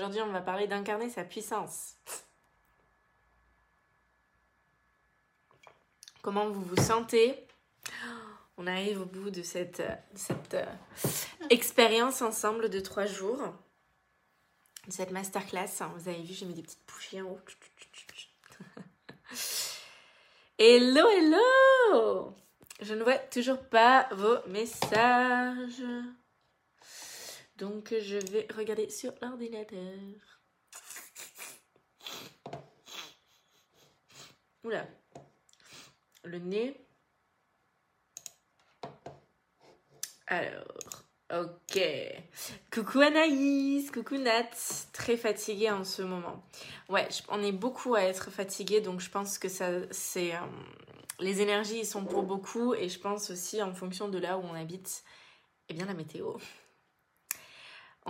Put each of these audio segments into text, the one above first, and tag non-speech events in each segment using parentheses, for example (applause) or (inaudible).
Aujourd'hui, on va parler d'incarner sa puissance. Comment vous vous sentez? On arrive au bout de cette, euh, expérience ensemble de trois jours, de cette masterclass. Vous avez vu, j'ai mis des petites bougies en haut. (laughs) Hello, hello Je ne vois toujours pas vos messages. Donc je vais regarder sur l'ordinateur. Oula. Le nez. Alors, ok. Coucou Anaïs, coucou Nat. Très fatiguée en ce moment. Ouais, on est beaucoup à être fatigué, donc je pense que ça, c'est, euh, les énergies sont pour beaucoup, et je pense aussi en fonction de là où on habite, eh bien la météo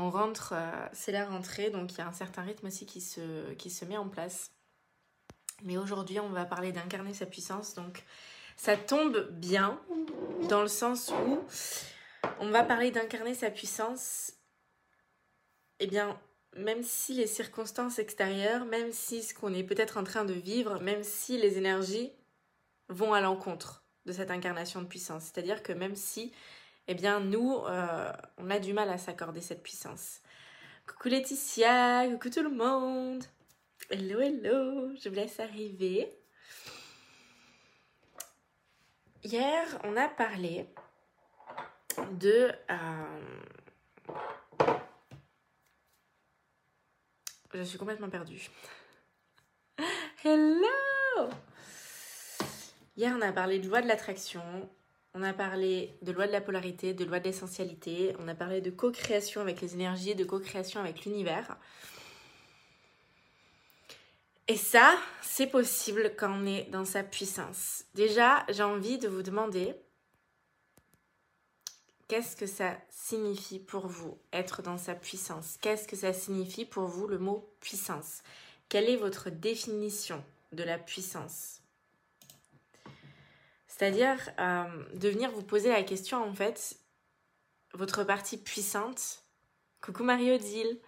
on rentre, euh, c'est la rentrée, donc il y a un certain rythme aussi qui se, qui se met en place. Mais aujourd'hui, on va parler d'incarner sa puissance, donc ça tombe bien dans le sens où on va parler d'incarner sa puissance, eh bien, même si les circonstances extérieures, même si ce qu'on est peut-être en train de vivre, même si les énergies vont à l'encontre de cette incarnation de puissance. C'est-à-dire que même si eh bien nous, euh, on a du mal à s'accorder cette puissance. Coucou Laetitia, coucou tout le monde. Hello, hello, je vous laisse arriver. Hier, on a parlé de... Euh, je suis complètement perdue. (laughs) Hello Hier, on a parlé de loi de l'attraction, on a parlé de loi de la polarité, de loi de l'essentialité, on a parlé de co-création avec les énergies, de co-création avec l'univers. Et ça, c'est possible quand on est dans sa puissance. Déjà, j'ai envie de vous demander qu'est-ce que ça signifie pour vous être dans sa puissance? Qu'est-ce que ça signifie pour vous le mot puissance? Quelle est votre définition de la puissance? C'est-à-dire euh, de venir vous poser la question, en fait, votre partie puissante, coucou Marie-Odile,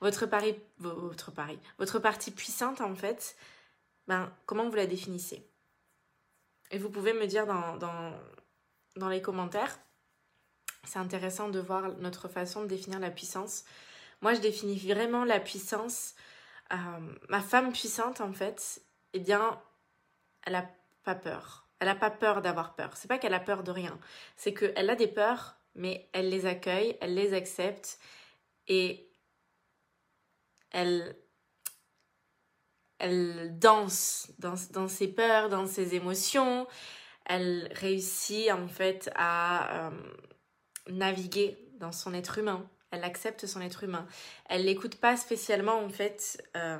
votre, pari, votre, pari, votre partie puissante, en fait, ben, comment vous la définissez? Et vous pouvez me dire dans, dans, dans les commentaires, c'est intéressant de voir notre façon de définir la puissance. Moi, je définis vraiment la puissance. Euh, ma femme puissante, en fait, eh bien, elle n'a pas peur. Elle n'a pas peur d'avoir peur. C'est pas qu'elle a peur de rien. C'est qu'elle a des peurs, mais elle les accueille, elle les accepte et elle, danse dans, dans ses peurs, dans ses émotions. Elle réussit en fait à euh, naviguer dans son être humain. Elle accepte son être humain. Elle n'écoute pas spécialement en fait. Euh,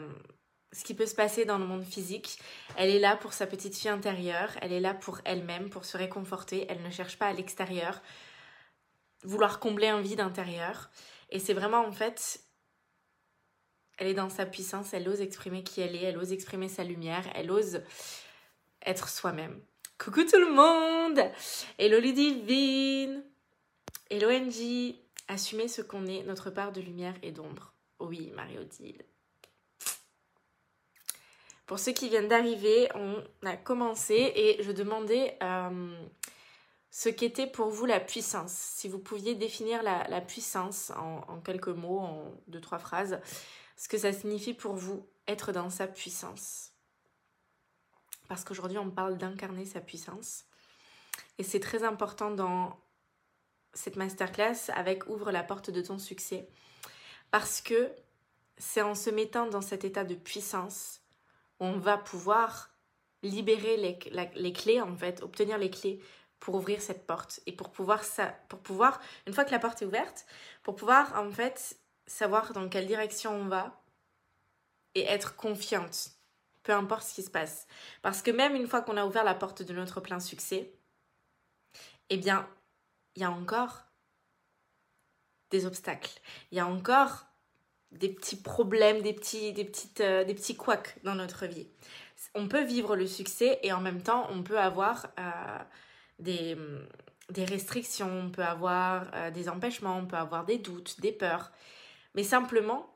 ce qui peut se passer dans le monde physique. Elle est là pour sa petite fille intérieure, elle est là pour elle-même, pour se réconforter, elle ne cherche pas à l'extérieur vouloir combler un vide intérieur. Et c'est vraiment en fait, elle est dans sa puissance, elle ose exprimer qui elle est, elle ose exprimer sa lumière, elle ose être soi-même. Coucou tout le monde Hello Ludivine Hello Angie Assumer ce qu'on est, notre part de lumière et d'ombre. Oui, Marie-Odile. Pour ceux qui viennent d'arriver, on a commencé et je demandais euh, ce qu'était pour vous la puissance. Si vous pouviez définir la, puissance en, quelques mots, en deux, trois phrases, ce que ça signifie pour vous être dans sa puissance. Parce qu'aujourd'hui, on parle d'incarner sa puissance. Et c'est très important dans cette masterclass avec Ouvre la porte de ton succès. Parce que c'est en se mettant dans cet état de puissance on va pouvoir libérer les, clés, en fait, obtenir les clés pour ouvrir cette porte. Et pour pouvoir, ça, pour pouvoir, une fois que la porte est ouverte, pour pouvoir, en fait, savoir dans quelle direction on va, et être confiante, peu importe ce qui se passe. Parce que même une fois qu'on a ouvert la porte de notre plein succès, eh bien, il y a encore des obstacles. Il y a encore des petits problèmes, des petits, des petites, euh, des petits couacs dans notre vie. On peut vivre le succès et en même temps, on peut avoir euh, des, des, restrictions, on peut avoir euh, des empêchements, on peut avoir des doutes, des peurs. Mais simplement,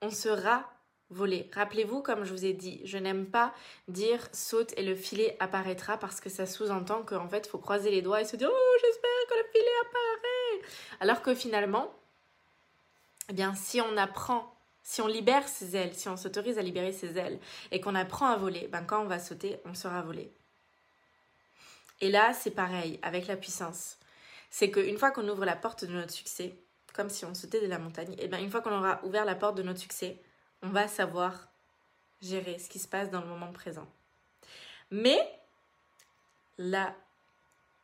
on sera volé. Rappelez-vous, comme je vous ai dit, je n'aime pas dire saute et le filet apparaîtra parce que ça sous-entend qu'en fait, il faut croiser les doigts et se dire oh, j'espère que le filet apparaît. Alors que finalement, eh bien, si on apprend, si on libère ses ailes, si on s'autorise à libérer ses ailes et qu'on apprend à voler, ben quand on va sauter, on sera volé. Et là, c'est pareil avec la puissance. C'est qu'une fois qu'on ouvre la porte de notre succès, comme si on sautait de la montagne, et eh bien une fois qu'on aura ouvert la porte de notre succès, on va savoir gérer ce qui se passe dans le moment présent. Mais là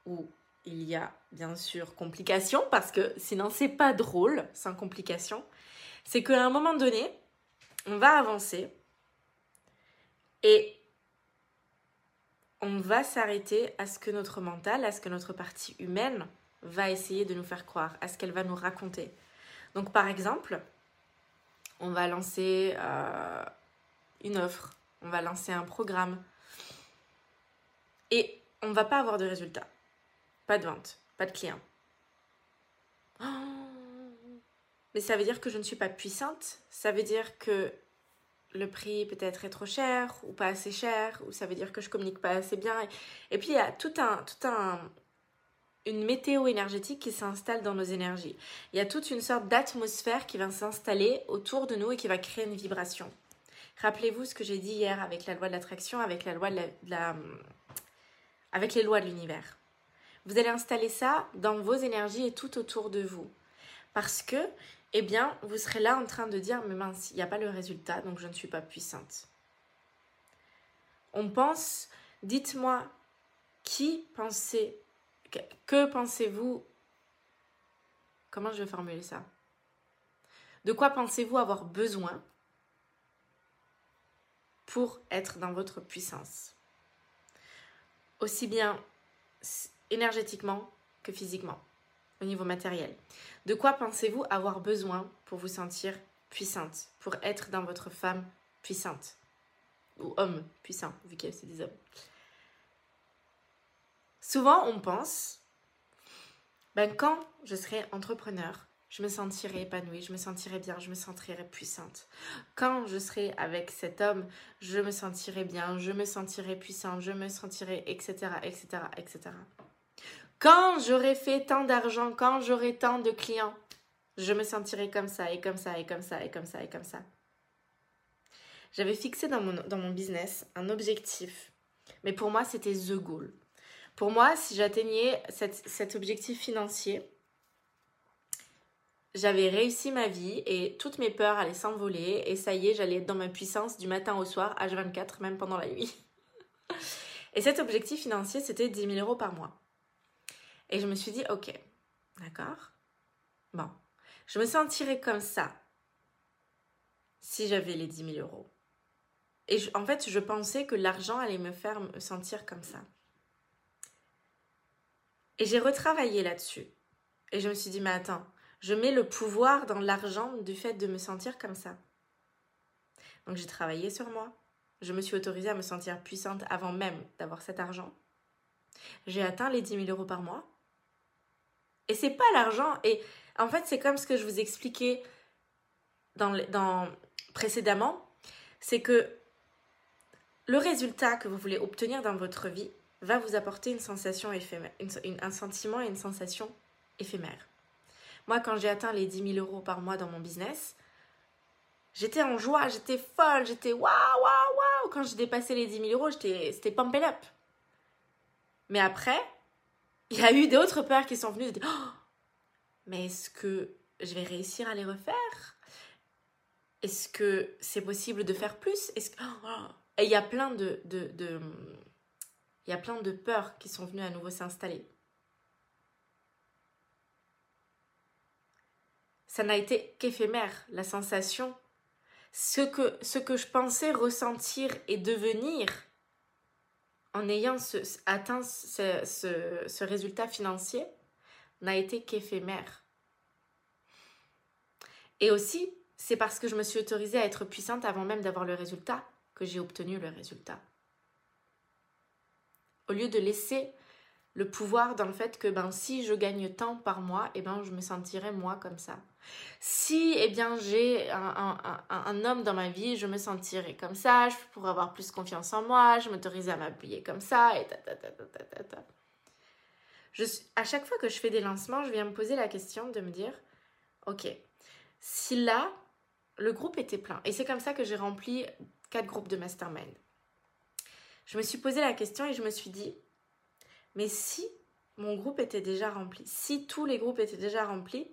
où il y a bien sûr complications, parce que sinon c'est pas drôle sans complications, c'est qu'à un moment donné, on va avancer et on va s'arrêter à ce que notre mental, à ce que notre partie humaine va essayer de nous faire croire, à ce qu'elle va nous raconter. Donc par exemple, on va lancer euh, une offre, on va lancer un programme et on ne va pas avoir de résultat. Pas de vente, pas de clients. Oh. mais ça veut dire que je ne suis pas puissante, ça veut dire que le prix peut-être est trop cher ou pas assez cher, ou ça veut dire que je communique pas assez bien. Et puis il y a tout un, tout un, une météo énergétique qui s'installe dans nos énergies. Il y a toute une sorte d'atmosphère qui va s'installer autour de nous et qui va créer une vibration. Rappelez-vous ce que j'ai dit hier avec la loi de l'attraction, avec la loi de la, avec les lois de l'univers. Vous allez installer ça dans vos énergies et tout autour de vous. Parce que, eh bien, vous serez là en train de dire, mais mince, il n'y a pas le résultat, donc je ne suis pas puissante. On pense, dites-moi, qui pensait que, pensez-vous Comment je vais formuler ça? De quoi pensez-vous avoir besoin pour être dans votre puissance? Aussi bien énergétiquement que physiquement, au niveau matériel. De quoi pensez-vous avoir besoin pour vous sentir puissante, pour être dans votre femme puissante? Ou homme puissant, vu que c'est des hommes. Souvent, on pense, ben, quand je serai entrepreneur, je me sentirai épanouie, je me sentirai bien, je me sentirai puissante. Quand je serai avec cet homme, je me sentirai bien, je me sentirai puissante, je me sentirai, etc., etc., etc. Quand j'aurai fait tant d'argent, quand j'aurai tant de clients, je me sentirai comme ça, et comme ça, et comme ça, et comme ça, et comme ça. J'avais fixé dans mon, dans mon business un objectif, mais pour moi, c'était the goal. Pour moi, si j'atteignais cet objectif financier, j'avais réussi ma vie et toutes mes peurs allaient s'envoler et ça y est, j'allais être dans ma puissance du matin au soir, H24, même pendant la nuit. (laughs) et cet objectif financier, c'était 10 000 euros par mois. Et je me suis dit, ok, d'accord, bon, je me sentirais comme ça si j'avais les 10 000 euros. Et en fait, je pensais que l'argent allait me faire me sentir comme ça. Et j'ai retravaillé là-dessus. Et je me suis dit, mais attends, je mets le pouvoir dans l'argent du fait de me sentir comme ça. Donc j'ai travaillé sur moi. Je me suis autorisée à me sentir puissante avant même d'avoir cet argent. J'ai atteint les 10 000 euros par mois. Et c'est pas l'argent. Et en fait, c'est comme ce que je vous expliquais précédemment. C'est que le résultat que vous voulez obtenir dans votre vie, va vous apporter une sensation un sentiment et une sensation éphémère. Moi, quand j'ai atteint les 10 000 euros par mois dans mon business, j'étais en joie, j'étais folle, j'étais waouh, waouh, waouh. Quand j'ai dépassé les 10 000 euros, c'était pump up. Mais après, il y a eu d'autres peurs qui sont venues. Oh, mais est-ce que je vais réussir à les refaire? Est-ce que c'est possible de faire plus? Est-ce que... Oh, et il y a plein de, de, y a plein de peurs qui sont venues à nouveau s'installer. Ça n'a été qu'éphémère. La sensation, ce que je pensais ressentir et devenir en ayant atteint ce, ce résultat financier n'a été qu'éphémère. Et aussi, c'est parce que je me suis autorisée à être puissante avant même d'avoir le résultat que j'ai obtenu le résultat. Au lieu de laisser le pouvoir dans le fait que ben, si je gagne tant par mois, eh ben, je me sentirai moi comme ça. Si eh bien, j'ai un, un, homme dans ma vie, je me sentirai comme ça, je pourrais avoir plus confiance en moi, je m'autorise à m'appuyer comme ça, et ta, ta, ta, ta, ta, ta. Je, à chaque fois que je fais des lancements, je viens me poser la question de me dire, ok, si là, le groupe était plein, et c'est comme ça que j'ai rempli quatre groupes de mastermind. Je me suis posé la question et je me suis dit, mais si mon groupe était déjà rempli, si tous les groupes étaient déjà remplis,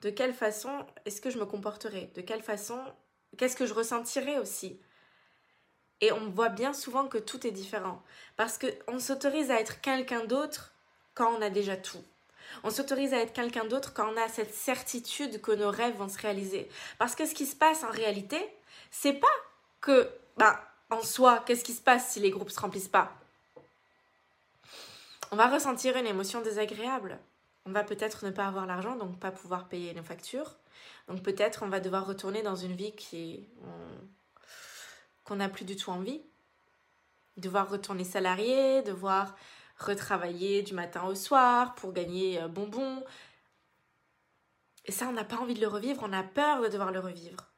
de quelle façon est-ce que je me comporterais? De quelle façon Qu'est-ce que je ressentirais aussi? Et on voit bien souvent que tout est différent. Parce qu'on s'autorise à être quelqu'un d'autre quand on a déjà tout. On s'autorise à être quelqu'un d'autre quand on a cette certitude que nos rêves vont se réaliser. Parce que ce qui se passe en réalité, c'est pas que, bah, en soi, qu'est-ce qui se passe si les groupes se remplissent pas? On va ressentir une émotion désagréable. On va peut-être ne pas avoir l'argent, donc pas pouvoir payer nos factures. Donc peut-être on va devoir retourner dans une vie qui qu'on n'a plus du tout envie. Devoir retourner salarié, devoir retravailler du matin au soir pour gagner euh, bonbons. Et ça, on n'a pas envie de le revivre, on a peur de devoir le revivre.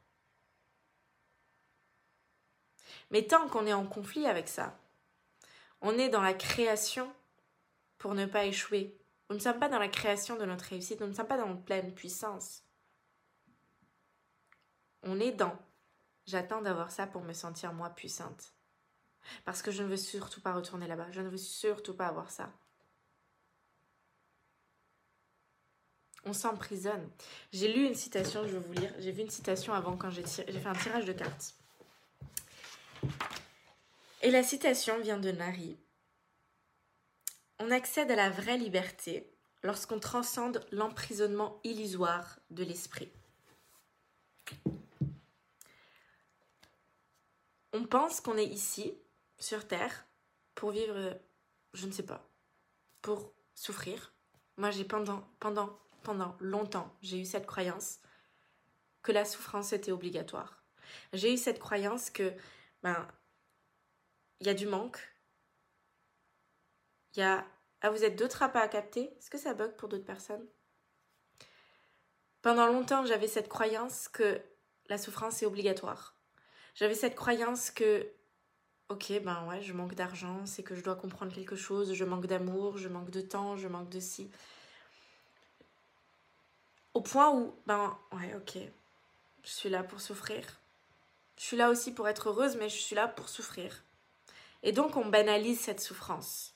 Mais tant qu'on est en conflit avec ça, on est dans la création pour ne pas échouer. Nous ne sommes pas dans la création de notre réussite, nous ne sommes pas dans notre pleine puissance. On est dans j'attends d'avoir ça pour me sentir moi puissante. Parce que je ne veux surtout pas retourner là-bas. Je ne veux surtout pas avoir ça. On s'emprisonne. J'ai lu une citation, je vais vous lire. J'ai vu une citation avant quand j'ai fait un tirage de cartes. Et la citation vient de Nari. On accède à la vraie liberté lorsqu'on transcende l'emprisonnement illusoire de l'esprit. On pense qu'on est ici sur Terre pour vivre, je ne sais pas, pour souffrir. Moi, j'ai pendant, pendant, pendant longtemps, j'ai eu cette croyance que la souffrance était obligatoire. J'ai eu cette croyance que, ben, il y a du manque. Il y a, ah, vous êtes d'autres appâts à capter? Est-ce que ça bug pour d'autres personnes? Pendant longtemps, j'avais cette croyance que la souffrance est obligatoire. J'avais cette croyance que ok, ben ouais, je manque d'argent, c'est que je dois comprendre quelque chose, je manque d'amour, je manque de temps, je manque de si. Au point où, ben ouais, ok, je suis là pour souffrir. Je suis là aussi pour être heureuse, mais je suis là pour souffrir. Et donc on banalise cette souffrance.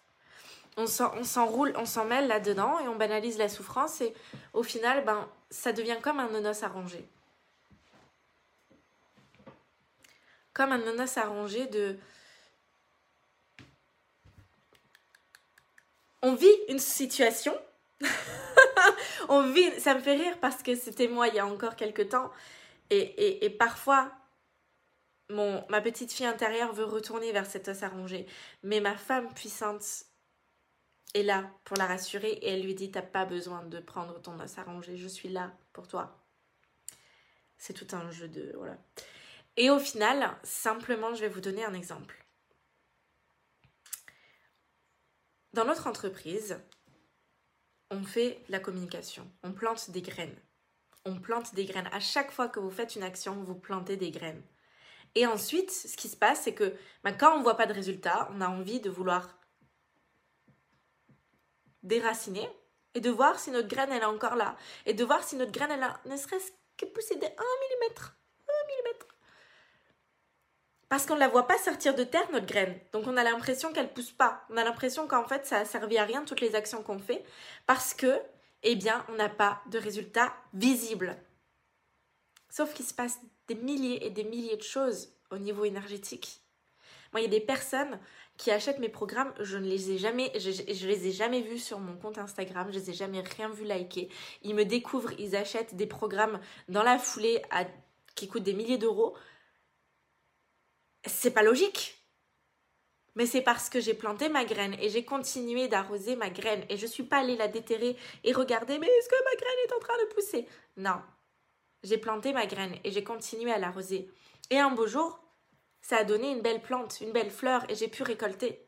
On s'enroule, on s'en mêle là-dedans et on banalise la souffrance et au final, ben, ça devient comme un nonos arrangé. Comme un nonos arrangé de on vit une situation. (laughs) on vit, ça me fait rire parce que c'était moi il y a encore quelques temps. Et, et, parfois, mon, ma petite fille intérieure veut retourner vers cet os arrangé. Mais ma femme puissante est là pour la rassurer et elle lui dit T'as pas besoin de prendre ton os arrangé, je suis là pour toi. C'est tout un jeu de. Voilà. Et au final, simplement, je vais vous donner un exemple. Dans notre entreprise, on fait la communication, on plante des graines. On plante des graines. À chaque fois que vous faites une action, vous plantez des graines. Et ensuite, ce qui se passe, c'est que ben, quand on ne voit pas de résultat, on a envie de vouloir déraciner et de voir si notre graine elle est encore là. Et de voir si notre graine elle a ne serait-ce que poussé de 1 mm. Parce qu'on ne la voit pas sortir de terre, notre graine. Donc on a l'impression qu'elle pousse pas. On a l'impression qu'en fait, ça a servi à rien toutes les actions qu'on fait. Parce que, eh bien, on n'a pas de résultat visible. Sauf qu'il se passe des milliers et des milliers de choses au niveau énergétique. Moi, il y a des personnes qui achètent mes programmes, je ne les ai jamais, je, les ai jamais vus sur mon compte Instagram, je les ai jamais rien vu liker. Ils me découvrent, ils achètent des programmes dans la foulée qui coûtent des milliers d'euros c'est pas logique. Mais c'est parce que j'ai planté ma graine et j'ai continué d'arroser ma graine et je suis pas allée la déterrer et regarder mais est-ce que ma graine est en train de pousser? Non. J'ai planté ma graine et j'ai continué à l'arroser. Et un beau jour, ça a donné une belle plante, une belle fleur et j'ai pu récolter.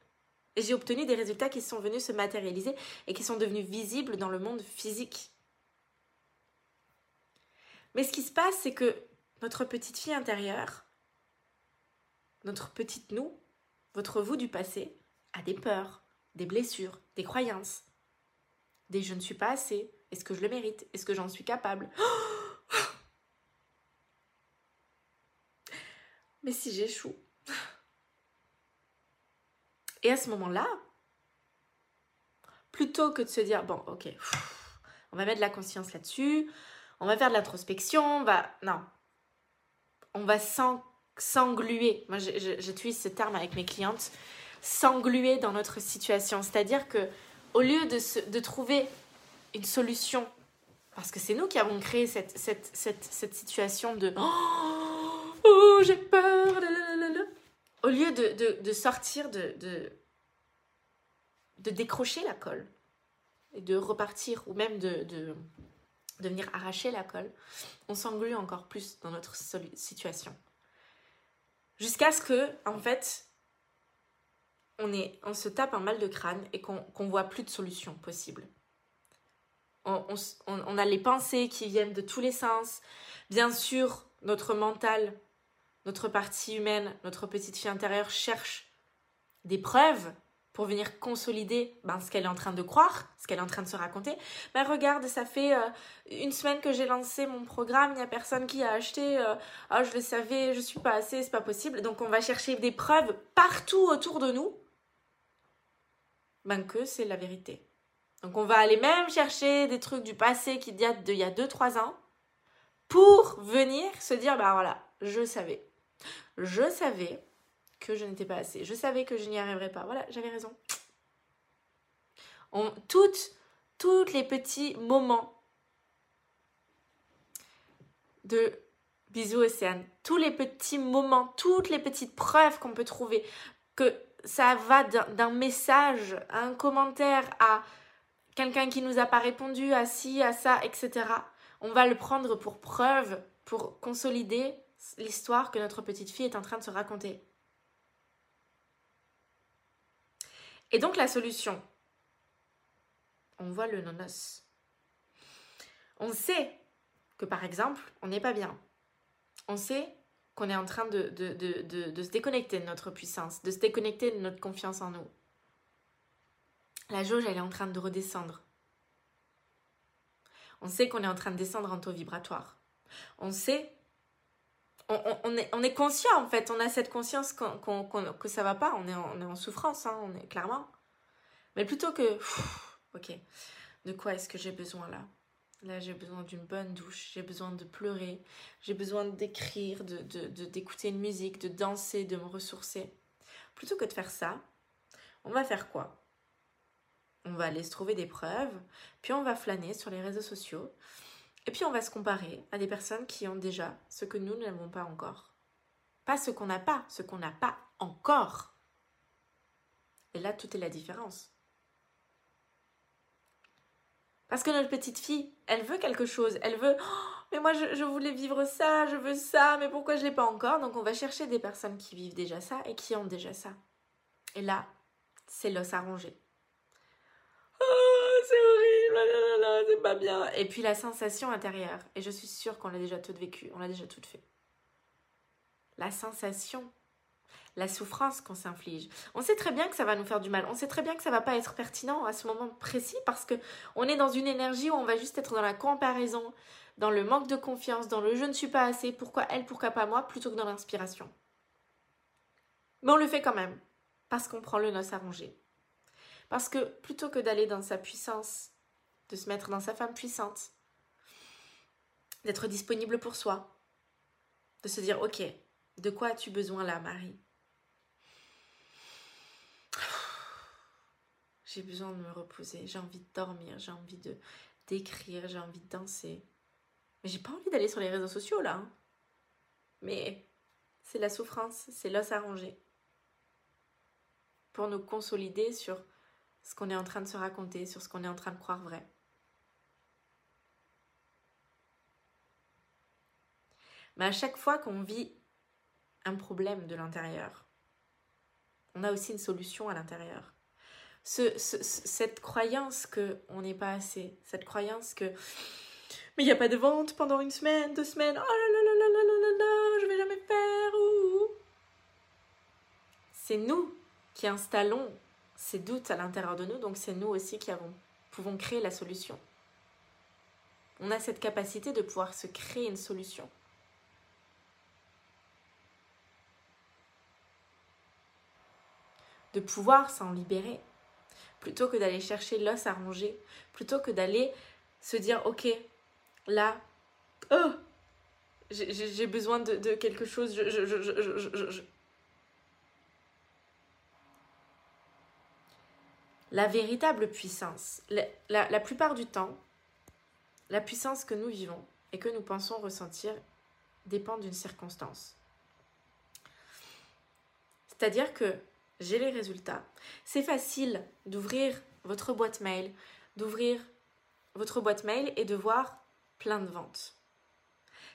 Et j'ai obtenu des résultats qui sont venus se matérialiser et qui sont devenus visibles dans le monde physique. Mais ce qui se passe, c'est que notre petite fille intérieure, notre petite nous, votre vous du passé, a des peurs, des blessures, des croyances, des je ne suis pas assez, est-ce que je le mérite, est-ce que j'en suis capable? (gasps) Mais si j'échoue Et à ce moment-là, plutôt que de se dire, bon, ok, on va mettre de la conscience là-dessus, on va faire de l'introspection, on va... Non. On va s'engluer. Moi, j'utilise ce terme avec mes clientes. S'engluer dans notre situation. C'est-à-dire que au lieu de, de trouver une solution, parce que c'est nous qui avons créé cette, cette, cette, cette situation de oh, oh j'ai peur, au lieu de, de, de sortir de, de, de décrocher la colle et de repartir, ou même de, venir arracher la colle, on s'englue encore plus dans notre situation. Jusqu'à ce que, en fait, on, est, on se tape un mal de crâne et qu'on ne voit plus de solution possible. On, on, on, a les pensées qui viennent de tous les sens. Bien sûr, notre mental, notre partie humaine, notre petite fille intérieure cherche des preuves pour venir consolider ben, ce qu'elle est en train de croire, ce qu'elle est en train de se raconter. Ben regarde, ça fait euh, une semaine que j'ai lancé mon programme, il n'y a personne qui a acheté. Euh, ah, je le savais, je suis pas assez, c'est pas possible. Donc on va chercher des preuves partout autour de nous. Ben que c'est la vérité. Donc on va aller même chercher des trucs du passé qui datent d'il y a 2-3 ans pour venir se dire, ben voilà, je savais. Je savais que je n'étais pas assez. Je savais que je n'y arriverais pas. Voilà, j'avais raison. On, toutes, toutes les petits moments de bisous Océane, tous les petits moments, toutes les petites preuves qu'on peut trouver que ça va d'un message à un commentaire à quelqu'un qui nous a pas répondu, à ci, à ça, etc. On va le prendre pour preuve, pour consolider l'histoire que notre petite fille est en train de se raconter. Et donc la solution, on voit le nonos. On sait que par exemple, on n'est pas bien. On sait qu'on est en train de, de, de, de, se déconnecter de notre puissance, de se déconnecter de notre confiance en nous. La jauge, elle est en train de redescendre. On sait qu'on est en train de descendre en taux vibratoire. On sait on, est, on, est, conscient en fait, on a cette conscience qu'on, que ça va pas, on est en, on est en souffrance, hein, on est clairement. Mais plutôt que, ok, de quoi est-ce que j'ai besoin là? Là, j'ai besoin d'une bonne douche, j'ai besoin de pleurer, j'ai besoin d'écrire, de, de, d'écouter une musique, de danser, de me ressourcer. Plutôt que de faire ça, on va faire quoi? On va aller se trouver des preuves, puis on va flâner sur les réseaux sociaux, et puis on va se comparer à des personnes qui ont déjà ce que nous n'avons pas encore. Pas ce qu'on n'a pas, ce qu'on n'a pas encore. Et là, tout est la différence. Parce que notre petite fille, elle veut quelque chose, elle veut oh, mais moi je, voulais vivre ça, je veux ça, mais pourquoi je l'ai pas encore? Donc on va chercher des personnes qui vivent déjà ça et qui ont déjà ça. Et là, c'est l'os. Oh, c'est horrible, c'est pas bien. Et puis la sensation intérieure. Et je suis sûre qu'on l'a déjà tout vécu, on l'a déjà tout fait. La sensation, la souffrance qu'on s'inflige. On sait très bien que ça va nous faire du mal. On sait très bien que ça va pas être pertinent à ce moment précis parce que on est dans une énergie où on va juste être dans la comparaison, dans le manque de confiance, dans le je ne suis pas assez, pourquoi elle, pourquoi pas moi, plutôt que dans l'inspiration. Mais on le fait quand même parce qu'on prend le noce à ronger. Parce que plutôt que d'aller dans sa puissance, de se mettre dans sa femme puissante, d'être disponible pour soi, de se dire, ok, de quoi as-tu besoin là, Marie? J'ai besoin de me reposer, j'ai envie de dormir, j'ai envie de d'écrire, j'ai envie de danser. Mais j'ai pas envie d'aller sur les réseaux sociaux là. Hein. Mais c'est la souffrance, c'est l'os à ronger. Pour nous consolider sur ce qu'on est en train de se raconter, sur ce qu'on est en train de croire vrai. Mais à chaque fois qu'on vit un problème de l'intérieur, on a aussi une solution à l'intérieur. cette croyance que on n'est pas assez, cette croyance que mais il n'y a pas de vente pendant une semaine, deux semaines, oh là là là là là là là, là je vais jamais faire. C'est nous qui installons ces doutes à l'intérieur de nous, donc c'est nous aussi qui avons, pouvons créer la solution. On a cette capacité de pouvoir se créer une solution. de pouvoir s'en libérer, plutôt que d'aller chercher l'os à ronger, plutôt que d'aller se dire, ok, là, oh, j'ai besoin de, quelque chose, La véritable puissance, la plupart du temps, la puissance que nous vivons et que nous pensons ressentir dépend d'une circonstance. C'est-à-dire que j'ai les résultats. C'est facile d'ouvrir votre boîte mail, d'ouvrir votre boîte mail et de voir plein de ventes.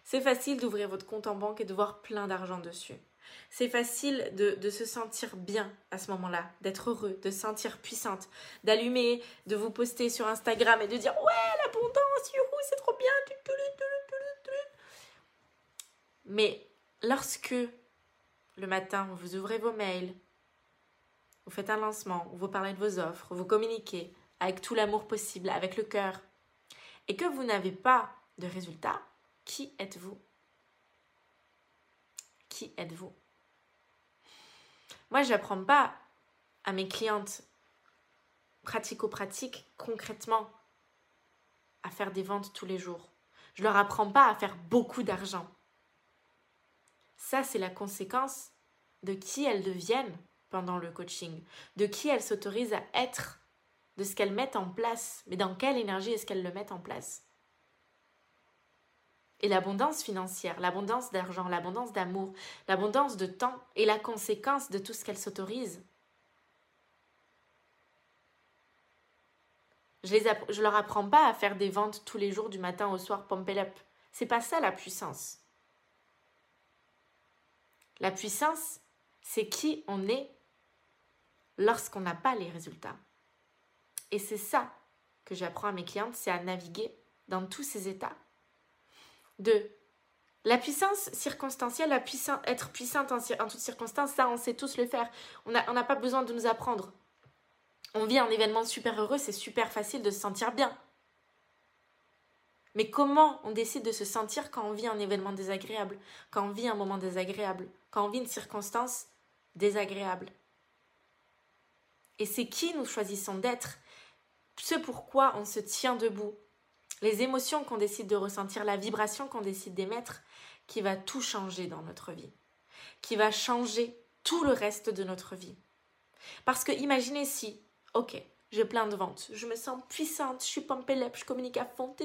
C'est facile d'ouvrir votre compte en banque et de voir plein d'argent dessus. C'est facile de, se sentir bien à ce moment-là, d'être heureux, de se sentir puissante, d'allumer, de vous poster sur Instagram et de dire Ouais, l'abondance, youhou, c'est trop bien. Mais lorsque le matin, vous ouvrez vos mails, vous faites un lancement, vous parlez de vos offres, vous communiquez avec tout l'amour possible, avec le cœur, et que vous n'avez pas de résultat, qui êtes-vous? Qui êtes-vous? Moi, je n'apprends pas à mes clientes pratico-pratiques concrètement à faire des ventes tous les jours. Je leur apprends pas à faire beaucoup d'argent. Ça, c'est la conséquence de qui elles deviennent pendant le coaching, de qui elles s'autorisent à être, de ce qu'elles mettent en place, mais dans quelle énergie est-ce qu'elles le mettent en place? Et l'abondance financière, l'abondance d'argent, l'abondance d'amour, l'abondance de temps est la conséquence de tout ce qu'elles s'autorisent. Je ne leur apprends pas à faire des ventes tous les jours du matin au soir, pump up. C'est pas ça la puissance. La puissance, c'est qui on est lorsqu'on n'a pas les résultats. Et c'est ça que j'apprends à mes clientes, c'est à naviguer dans tous ces états. De la puissance circonstancielle, être puissante en, toutes circonstances, ça on sait tous le faire. On n'a pas besoin de nous apprendre. On vit un événement super heureux, c'est super facile de se sentir bien. Mais comment on décide de se sentir quand on vit un événement désagréable, quand on vit un moment désagréable, quand on vit une circonstance désagréable? Et c'est qui nous choisissons d'être, ce pourquoi on se tient debout, les émotions qu'on décide de ressentir, la vibration qu'on décide d'émettre, qui va tout changer dans notre vie, qui va changer tout le reste de notre vie. Parce que imaginez si, ok, j'ai plein de ventes, je me sens puissante, je suis pumped up, je communique à fond,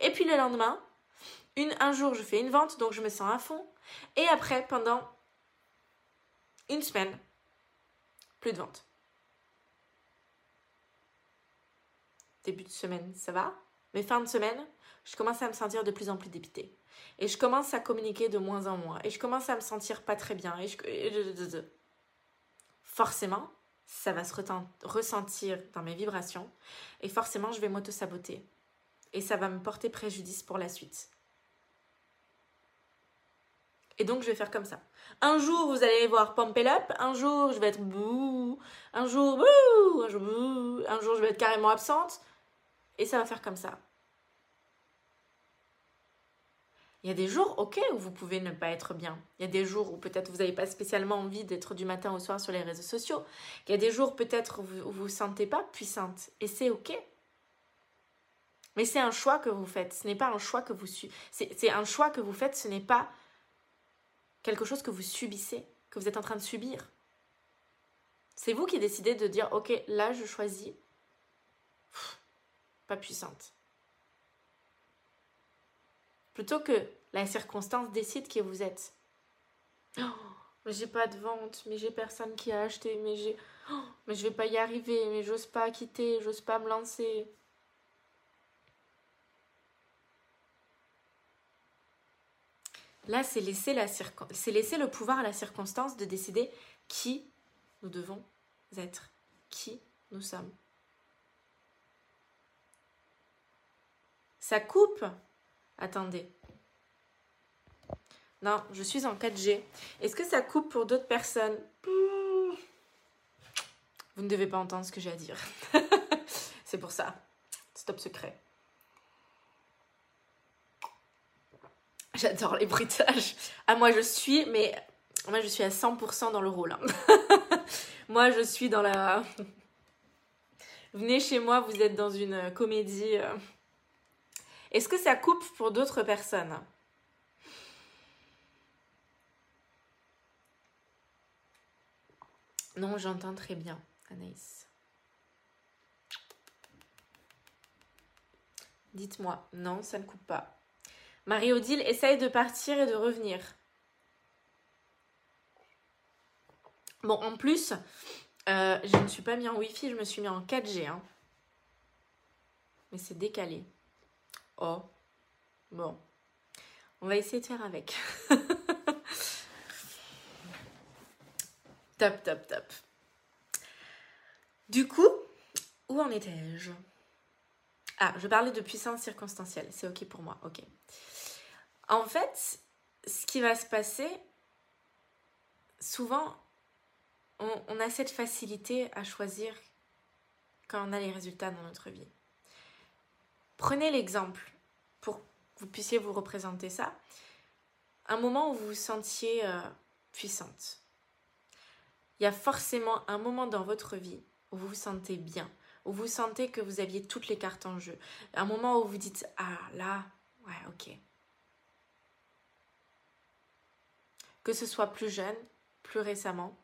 et puis le lendemain, un jour je fais une vente, donc je me sens à fond, et après, pendant une semaine, plus de vente. Début de semaine, ça va? Mais fin de semaine, je commence à me sentir de plus en plus dépitée. Et je commence à communiquer de moins en moins. Et je commence à me sentir pas très bien. Et je... Forcément, ça va se ressentir dans mes vibrations. Et forcément, je vais m'auto-saboter. Et ça va me porter préjudice pour la suite. Et donc, je vais faire comme ça. Un jour, vous allez voir Pump Up. Un jour, je vais être bouh. Un jour, bouh. Un jour, bouh. Un jour, je vais être carrément absente. Et ça va faire comme ça. Il y a des jours, ok, où vous pouvez ne pas être bien. Il y a des jours où peut-être vous n'avez pas spécialement envie d'être du matin au soir sur les réseaux sociaux. Il y a des jours peut-être où vous ne vous sentez pas puissante. Et c'est ok. Mais c'est un choix que vous faites. Ce n'est pas un choix que vous... C'est un choix que vous faites. Ce n'est pas quelque chose que vous subissez, que vous êtes en train de subir. C'est vous qui décidez de dire, ok, là je choisis. pas puissante. Plutôt que la circonstance décide qui vous êtes. Oh, mais j'ai pas de vente, mais j'ai personne qui a acheté, mais j'ai. Oh, mais je vais pas y arriver, mais j'ose pas quitter, j'ose pas me lancer. Là, c'est laisser, le pouvoir à la circonstance de décider qui nous devons être, qui nous sommes. Ça coupe Attendez. Non, je suis en 4G. Est-ce que ça coupe pour d'autres personnes? Vous ne devez pas entendre ce que j'ai à dire. (laughs) C'est pour ça. Stop secret. J'adore les bruitages. Ah, moi, je suis, mais moi, je suis à 100% dans le rôle. Hein. (laughs) moi, je suis dans la. Venez chez moi, vous êtes dans une comédie. Euh. Est-ce que ça coupe pour d'autres personnes? Non, j'entends très bien, Anaïs. Dites-moi, non, ça ne coupe pas. Marie-Odile essaye de partir et de revenir. Bon, en plus, euh, je ne suis pas mis en Wi-Fi, je me suis mis en 4G. Hein. Mais c'est décalé. Oh. Bon. On va essayer de faire avec. (laughs) top, top, top. Du coup, où en étais-je? Ah, je parlais de puissance circonstancielle. C'est OK pour moi. OK. En fait, ce qui va se passer, souvent, on, a cette facilité à choisir quand on a les résultats dans notre vie. Prenez l'exemple pour que vous puissiez vous représenter ça. Un moment où vous vous sentiez euh, puissante. Il y a forcément un moment dans votre vie où vous vous sentez bien, où vous sentez que vous aviez toutes les cartes en jeu. Un moment où vous dites Ah là, ouais, ok, que ce soit plus jeune, plus récemment,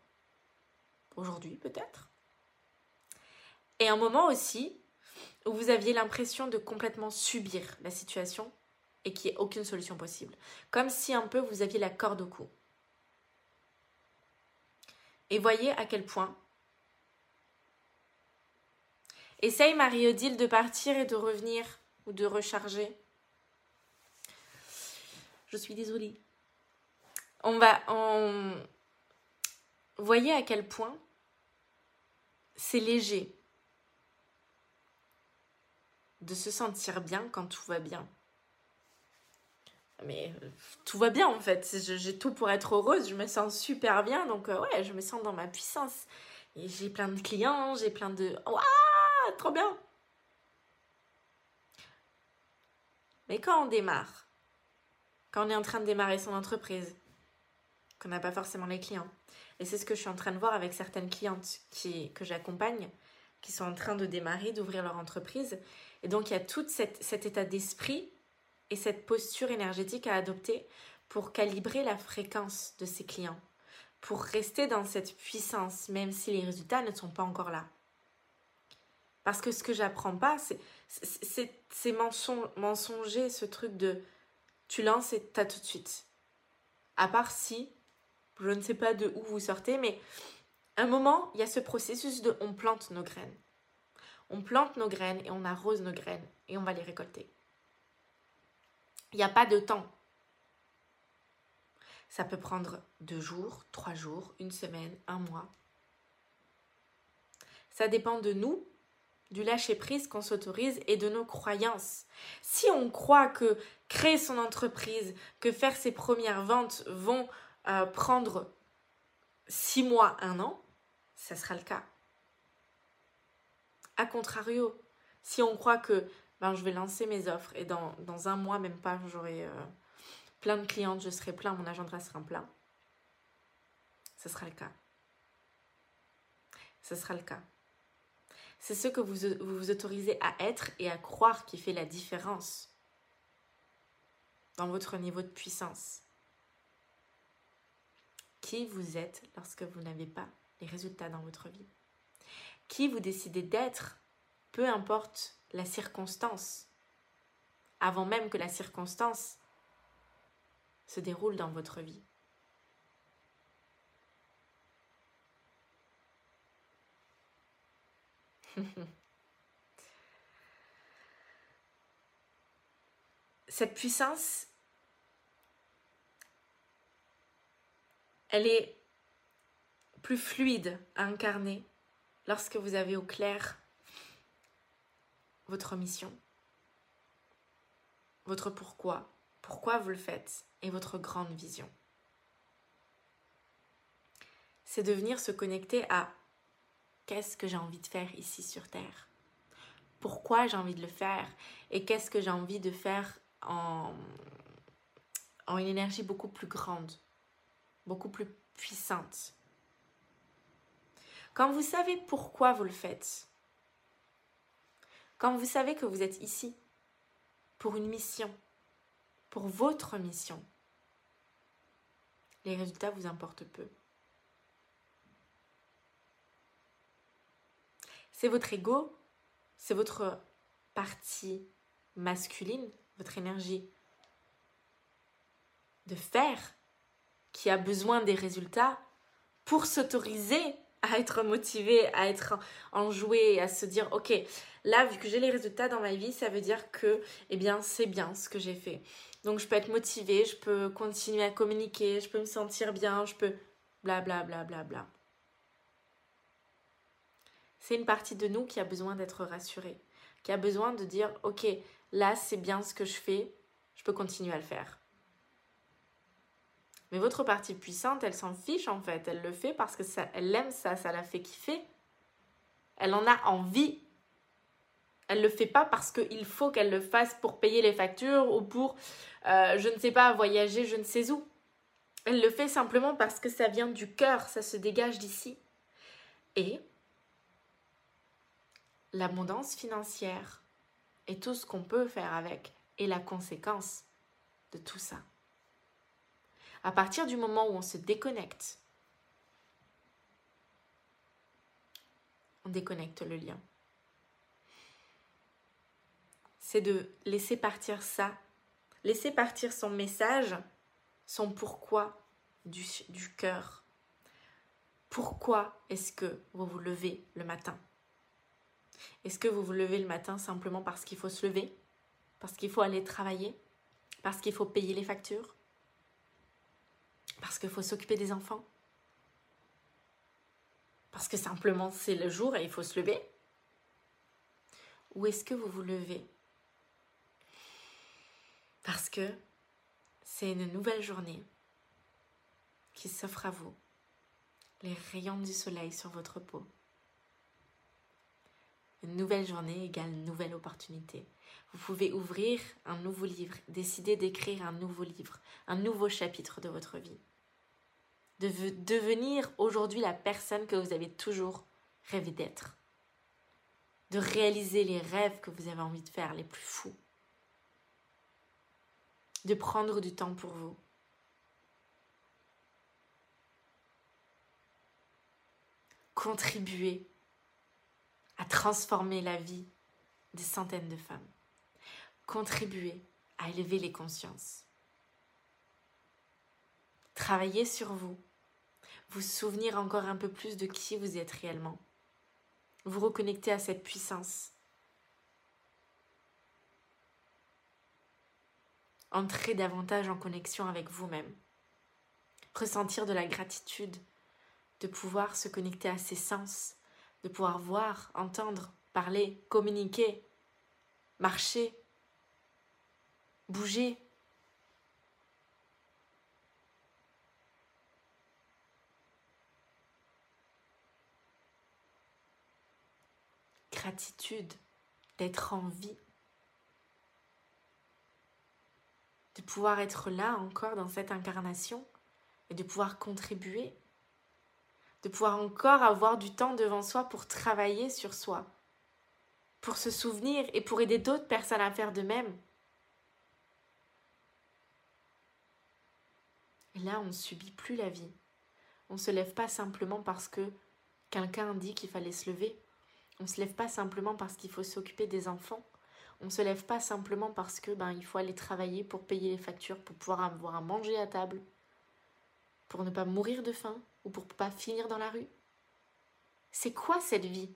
aujourd'hui peut-être. Et un moment aussi où vous aviez l'impression de complètement subir la situation et qu'il n'y ait aucune solution possible. Comme si un peu vous aviez la corde au cou. Et voyez à quel point. Essaye Marie-Odile de partir et de revenir ou de recharger. Je suis désolée on va en... Voyez à quel point c'est léger de se sentir bien quand tout va bien. Mais euh, tout va bien en fait, j'ai tout pour être heureuse, je me sens super bien, donc euh, ouais, je me sens dans ma puissance. J'ai plein de clients, j'ai plein de... Waouh, trop bien Mais quand on démarre, quand on est en train de démarrer son entreprise, qu'on n'a pas forcément les clients. Et c'est ce que je suis en train de voir avec certaines clientes qui, que j'accompagne, qui sont en train de démarrer, d'ouvrir leur entreprise. Et donc, il y a tout cet état d'esprit et cette posture énergétique à adopter pour calibrer la fréquence de ces clients, pour rester dans cette puissance, même si les résultats ne sont pas encore là. Parce que ce que j'apprends pas, c'est mensonger, ce truc de tu lances et t'as tout de suite. À part si je ne sais pas de où vous sortez, mais un moment, il y a ce processus de on plante nos graines. On plante nos graines et on arrose nos graines et on va les récolter. Il n'y a pas de temps. Ça peut prendre deux jours, trois jours, une semaine, un mois. Ça dépend de nous, du lâcher-prise qu'on s'autorise et de nos croyances. Si on croit que créer son entreprise, que faire ses premières ventes vont prendre six mois, un an, ça sera le cas. A contrario, si on croit que ben, je vais lancer mes offres et dans, dans un mois, même pas, j'aurai euh, plein de clientes, je serai plein, mon agenda sera plein, ce sera le cas. Ce sera le cas. C'est ce que vous vous autorisez à être et à croire qui fait la différence dans votre niveau de puissance qui vous êtes lorsque vous n'avez pas les résultats dans votre vie, qui vous décidez d'être, peu importe la circonstance, avant même que la circonstance se déroule dans votre vie. (laughs) Cette puissance, elle est plus fluide à incarner lorsque vous avez au clair votre mission, votre pourquoi, pourquoi vous le faites et votre grande vision. C'est de venir se connecter à qu'est-ce que j'ai envie de faire ici sur Terre, pourquoi j'ai envie de le faire? Et qu'est-ce que j'ai envie de faire en, en une énergie beaucoup plus grande, beaucoup plus puissante. Quand vous savez pourquoi vous le faites, quand vous savez que vous êtes ici pour une mission, pour votre mission, les résultats vous importent peu. C'est votre ego, c'est votre partie masculine, votre énergie de faire qui a besoin des résultats pour s'autoriser à être motivé, à être enjoué, à se dire ok, là vu que j'ai les résultats dans ma vie, ça veut dire que eh bien c'est bien ce que j'ai fait. Donc je peux être motivée, je peux continuer à communiquer, je peux me sentir bien, je peux bla bla bla bla bla. C'est une partie de nous qui a besoin d'être rassurée, qui a besoin de dire ok, là c'est bien ce que je fais, je peux continuer à le faire. Mais votre partie puissante, elle s'en fiche en fait. Elle le fait parce que ça, elle aime ça, ça la fait kiffer. Elle en a envie. Elle le fait pas parce qu'il faut qu'elle le fasse pour payer les factures ou pour, euh, je ne sais pas, voyager je ne sais où. Elle le fait simplement parce que ça vient du cœur, ça se dégage d'ici. Et l'abondance financière et tout ce qu'on peut faire avec est la conséquence de tout ça. À partir du moment où on se déconnecte, on déconnecte le lien. C'est de laisser partir ça, laisser partir son message, son pourquoi du, cœur. Pourquoi est-ce que vous vous levez le matin? Est-ce que vous vous levez le matin simplement parce qu'il faut se lever? Parce qu'il faut aller travailler? Parce qu'il faut payer les factures? Parce qu'il faut s'occuper des enfants Parce que simplement c'est le jour et il faut se lever Ou est-ce que vous vous levez? Parce que c'est une nouvelle journée qui s'offre à vous. Les rayons du soleil sur votre peau. Une nouvelle journée égale nouvelle opportunité. Vous pouvez ouvrir un nouveau livre, décider d'écrire un nouveau livre, un nouveau chapitre de votre vie de devenir aujourd'hui la personne que vous avez toujours rêvé d'être. De réaliser les rêves que vous avez envie de faire, les plus fous. De prendre du temps pour vous. Contribuer à transformer la vie des centaines de femmes. Contribuer à élever les consciences. Travailler sur vous. Vous souvenir encore un peu plus de qui vous êtes réellement. Vous reconnecter à cette puissance. Entrer davantage en connexion avec vous-même. Ressentir de la gratitude, de pouvoir se connecter à ses sens, de pouvoir voir, entendre, parler, communiquer, marcher, bouger, gratitude d'être en vie, de pouvoir être là encore dans cette incarnation et de pouvoir contribuer, de pouvoir encore avoir du temps devant soi pour travailler sur soi, pour se souvenir et pour aider d'autres personnes à faire de même. Et Là, on ne subit plus la vie. On ne se lève pas simplement parce que quelqu'un dit qu'il fallait se lever. On ne se lève pas simplement parce qu'il faut s'occuper des enfants. On ne se lève pas simplement parce que ben il faut aller travailler pour payer les factures, pour pouvoir avoir à manger à table, pour ne pas mourir de faim ou pour ne pas finir dans la rue. C'est quoi cette vie?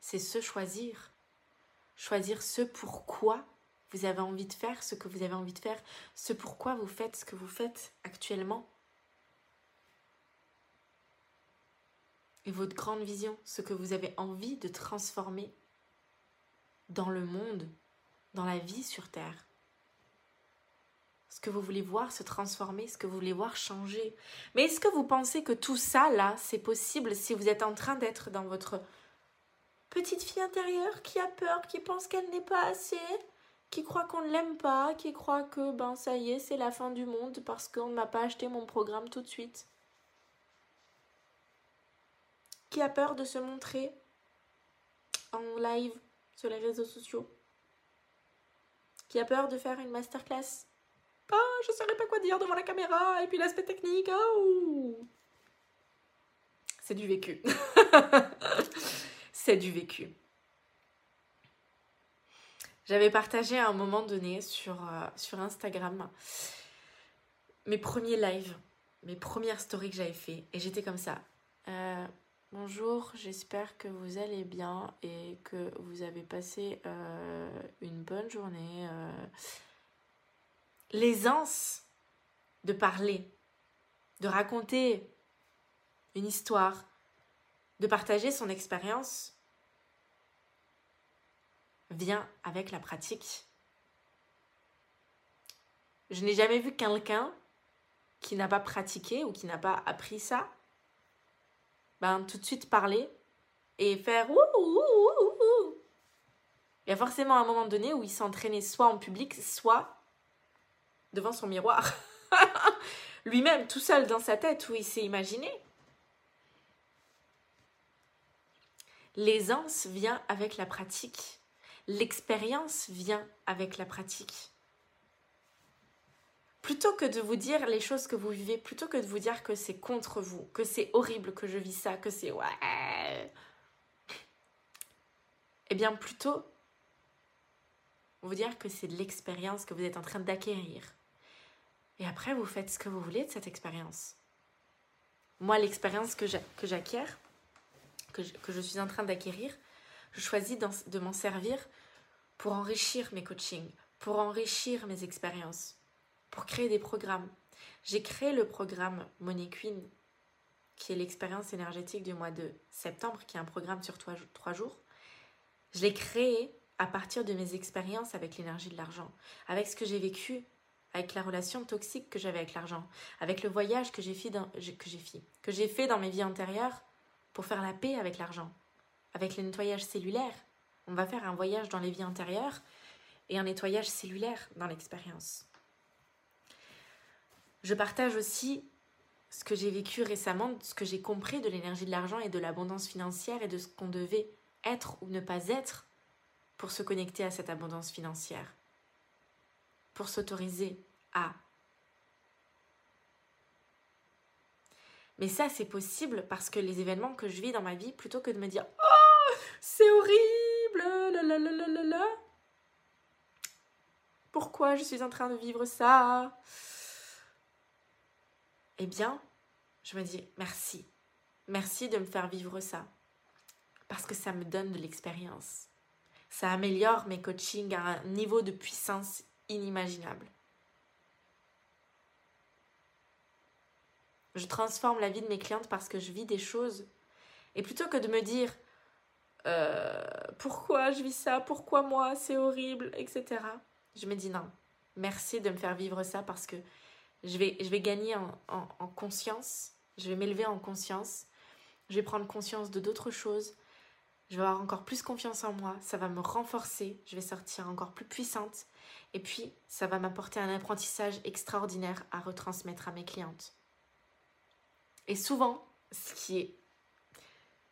C'est se choisir. Choisir ce pourquoi vous avez envie de faire ce que vous avez envie de faire, ce pourquoi vous faites ce que vous faites actuellement. Et votre grande vision, ce que vous avez envie de transformer dans le monde, dans la vie sur Terre. Ce que vous voulez voir se transformer, ce que vous voulez voir changer. Mais est-ce que vous pensez que tout ça, là, c'est possible si vous êtes en train d'être dans votre petite fille intérieure qui a peur, qui pense qu'elle n'est pas assez, qui croit qu'on ne l'aime pas, qui croit que ben ça y est, c'est la fin du monde parce qu'on ne m'a pas acheté mon programme tout de suite. Qui a peur de se montrer en live sur les réseaux sociaux. Qui a peur de faire une masterclass. Ah, je ne saurais pas quoi dire devant la caméra et puis l'aspect technique. Oh. C'est du vécu. (laughs) C'est du vécu. J'avais partagé à un moment donné sur, euh, sur Instagram mes premiers lives, mes premières stories que j'avais fait. Et j'étais comme ça. Euh, bonjour, j'espère que vous allez bien et que vous avez passé euh, une bonne journée. L'aisance de parler, de raconter une histoire, de partager son expérience vient avec la pratique. Je n'ai jamais vu quelqu'un qui n'a pas pratiqué ou qui n'a pas appris ça, ben tout de suite parler et faire Il y a forcément un moment donné où il s'entraînait soit en public, soit devant son miroir. (laughs) Lui-même, tout seul dans sa tête, où il s'est imaginé. L'aisance vient avec la pratique. L'expérience vient avec la pratique. Plutôt que de vous dire les choses que vous vivez, plutôt que de vous dire que c'est contre vous, que c'est horrible que je vis ça, que c'est ouais. Eh bien, plutôt vous dire que c'est de l'expérience que vous êtes en train d'acquérir. Et après, vous faites ce que vous voulez de cette expérience. Moi, l'expérience que j'acquiers, que, que, je suis en train d'acquérir, je choisis de m'en servir pour enrichir mes coachings, pour enrichir mes expériences, pour créer des programmes. J'ai créé le programme Money Queen, qui est l'expérience énergétique du mois de septembre, qui est un programme sur trois jours. Je l'ai créé à partir de mes expériences avec l'énergie de l'argent, avec ce que j'ai vécu, avec la relation toxique que j'avais avec l'argent, avec le voyage que j'ai fait, que j'ai fait dans mes vies antérieures pour faire la paix avec l'argent, avec le nettoyage cellulaire, on va faire un voyage dans les vies antérieures et un nettoyage cellulaire dans l'expérience. Je partage aussi ce que j'ai vécu récemment, ce que j'ai compris de l'énergie de l'argent et de l'abondance financière et de ce qu'on devait être ou ne pas être pour se connecter à cette abondance financière, pour s'autoriser à. Mais ça, c'est possible parce que les événements que je vis dans ma vie, plutôt que de me dire Oh, c'est horrible pourquoi je suis en train de vivre ça? Eh bien, je me dis merci. Merci de me faire vivre ça. Parce que ça me donne de l'expérience. Ça améliore mes coachings à un niveau de puissance inimaginable. Je transforme la vie de mes clientes parce que je vis des choses. Et plutôt que de me dire euh, pourquoi je vis ça, pourquoi moi, c'est horrible, etc. Je me dis non, merci de me faire vivre ça parce que je vais, je vais gagner en, conscience, je vais m'élever en conscience, je vais prendre conscience de d'autres choses, je vais avoir encore plus confiance en moi, ça va me renforcer, je vais sortir encore plus puissante et puis ça va m'apporter un apprentissage extraordinaire à retransmettre à mes clientes. Et souvent, ce qui est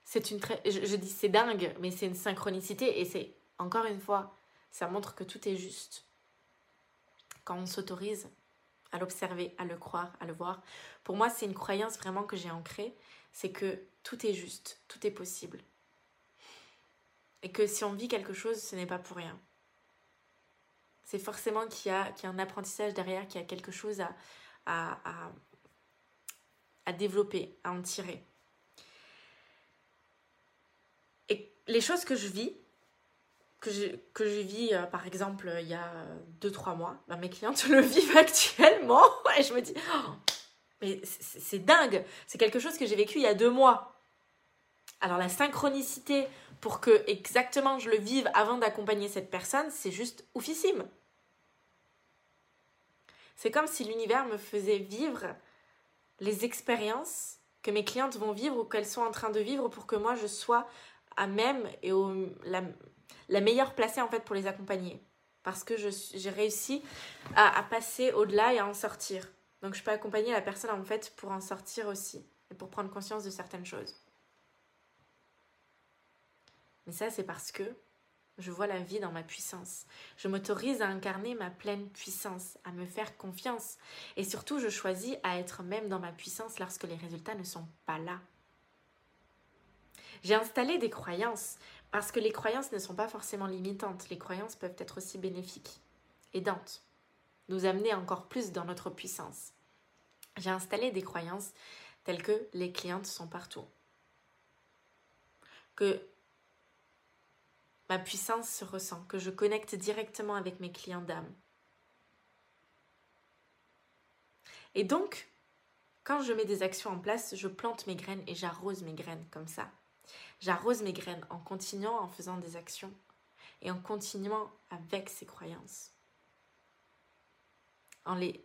c'est une très. Je, dis c'est dingue, mais c'est une synchronicité et c'est, encore une fois, ça montre que tout est juste. Quand on s'autorise à l'observer, à le croire, à le voir. Pour moi, c'est une croyance vraiment que j'ai ancrée c'est que tout est juste, tout est possible. Et que si on vit quelque chose, ce n'est pas pour rien. C'est forcément qu'il y, y a un apprentissage derrière, qu'il y a quelque chose à développer, à en tirer. les choses que je vis, que je, que vis euh, par exemple il y a 2-3 mois, bah, mes clientes (laughs) le vivent actuellement (laughs) et je me dis, oh, mais c'est dingue, c'est quelque chose que j'ai vécu il y a deux mois. Alors la synchronicité pour que exactement je le vive avant d'accompagner cette personne, c'est juste oufissime. C'est comme si l'univers me faisait vivre les expériences que mes clientes vont vivre ou qu'elles sont en train de vivre pour que moi je sois à même et au, la, meilleure placée en fait pour les accompagner. Parce que j'ai réussi à, à passer au-delà et à en sortir. Donc je peux accompagner la personne en fait pour en sortir aussi et pour prendre conscience de certaines choses. Mais ça c'est parce que je vois la vie dans ma puissance. Je m'autorise à incarner ma pleine puissance, à me faire confiance. Et surtout, je choisis à être même dans ma puissance lorsque les résultats ne sont pas là. J'ai installé des croyances, parce que les croyances ne sont pas forcément limitantes. Les croyances peuvent être aussi bénéfiques, aidantes, nous amener encore plus dans notre puissance. J'ai installé des croyances telles que les clientes sont partout. Que ma puissance se ressent, que je connecte directement avec mes clients d'âme. Et donc, quand je mets des actions en place, je plante mes graines et j'arrose mes graines comme ça. J'arrose mes graines en continuant en faisant des actions et en continuant avec ces croyances. En les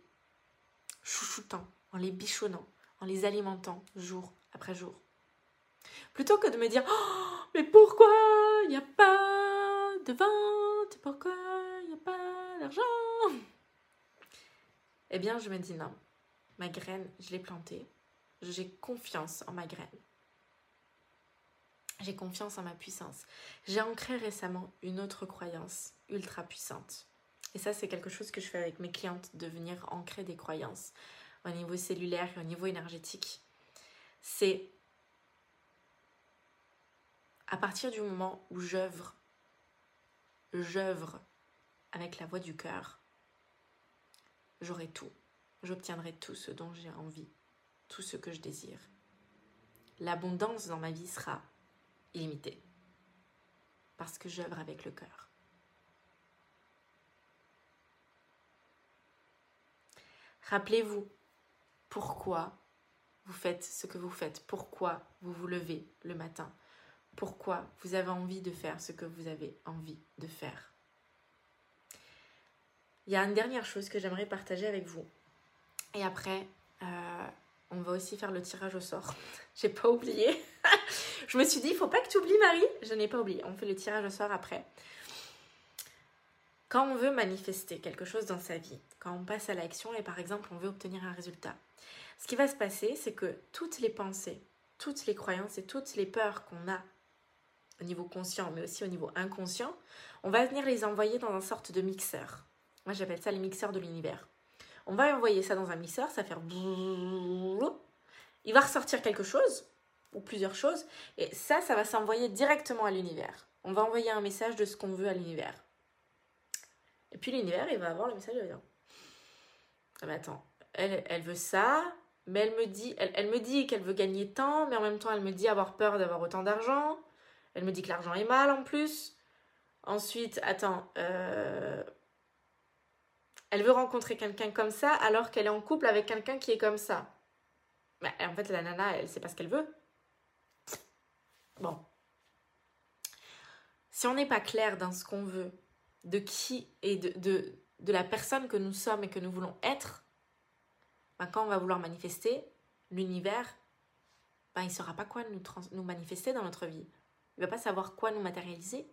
chouchoutant, en les bichonnant, en les alimentant jour après jour. Plutôt que de me dire oh, mais pourquoi il n'y a pas de vente? Pourquoi il n'y a pas d'argent? Eh bien, je me dis non. Ma graine, je l'ai plantée. J'ai confiance en ma graine. J'ai confiance en ma puissance. J'ai ancré récemment une autre croyance ultra puissante. Et ça, c'est quelque chose que je fais avec mes clientes, de venir ancrer des croyances au niveau cellulaire et au niveau énergétique. C'est à partir du moment où j'œuvre, j'œuvre avec la voix du cœur, j'aurai tout. J'obtiendrai tout ce dont j'ai envie, tout ce que je désire. L'abondance dans ma vie sera illimitée parce que j'œuvre avec le cœur. Rappelez-vous pourquoi vous faites ce que vous faites, pourquoi vous vous levez le matin, pourquoi vous avez envie de faire ce que vous avez envie de faire. Il y a une dernière chose que j'aimerais partager avec vous. Et après, euh, on va aussi faire le tirage au sort. (laughs) J'ai pas oublié. (laughs) je me suis dit, il faut pas que tu oublies Marie. Je n'ai pas oublié. On fait le tirage au sort après. Quand on veut manifester quelque chose dans sa vie, quand on passe à l'action et par exemple on veut obtenir un résultat, ce qui va se passer, c'est que toutes les pensées, toutes les croyances et toutes les peurs qu'on a au niveau conscient, mais aussi au niveau inconscient, on va venir les envoyer dans une sorte de mixeur. Moi, j'appelle ça les mixeurs de l'univers. On va envoyer ça dans un mixeur, ça va faire... Il va ressortir quelque chose, ou plusieurs choses, et ça, ça va s'envoyer directement à l'univers. On va envoyer un message de ce qu'on veut à l'univers. Et puis l'univers, il va avoir le message de dire, ah, mais attends, elle, elle veut ça, mais elle me dit, elle me dit qu'elle veut gagner tant, mais en même temps, elle me dit avoir peur d'avoir autant d'argent. Elle me dit que l'argent est mal en plus. Ensuite, attends, euh, elle veut rencontrer quelqu'un comme ça alors qu'elle est en couple avec quelqu'un qui est comme ça. Mais en fait, la nana, elle sait pas ce qu'elle veut. Bon. Si on n'est pas clair dans ce qu'on veut, de qui et de, de, la personne que nous sommes et que nous voulons être, ben quand on va vouloir manifester, l'univers, ben il ne saura pas quoi nous manifester dans notre vie il va pas savoir quoi nous matérialiser.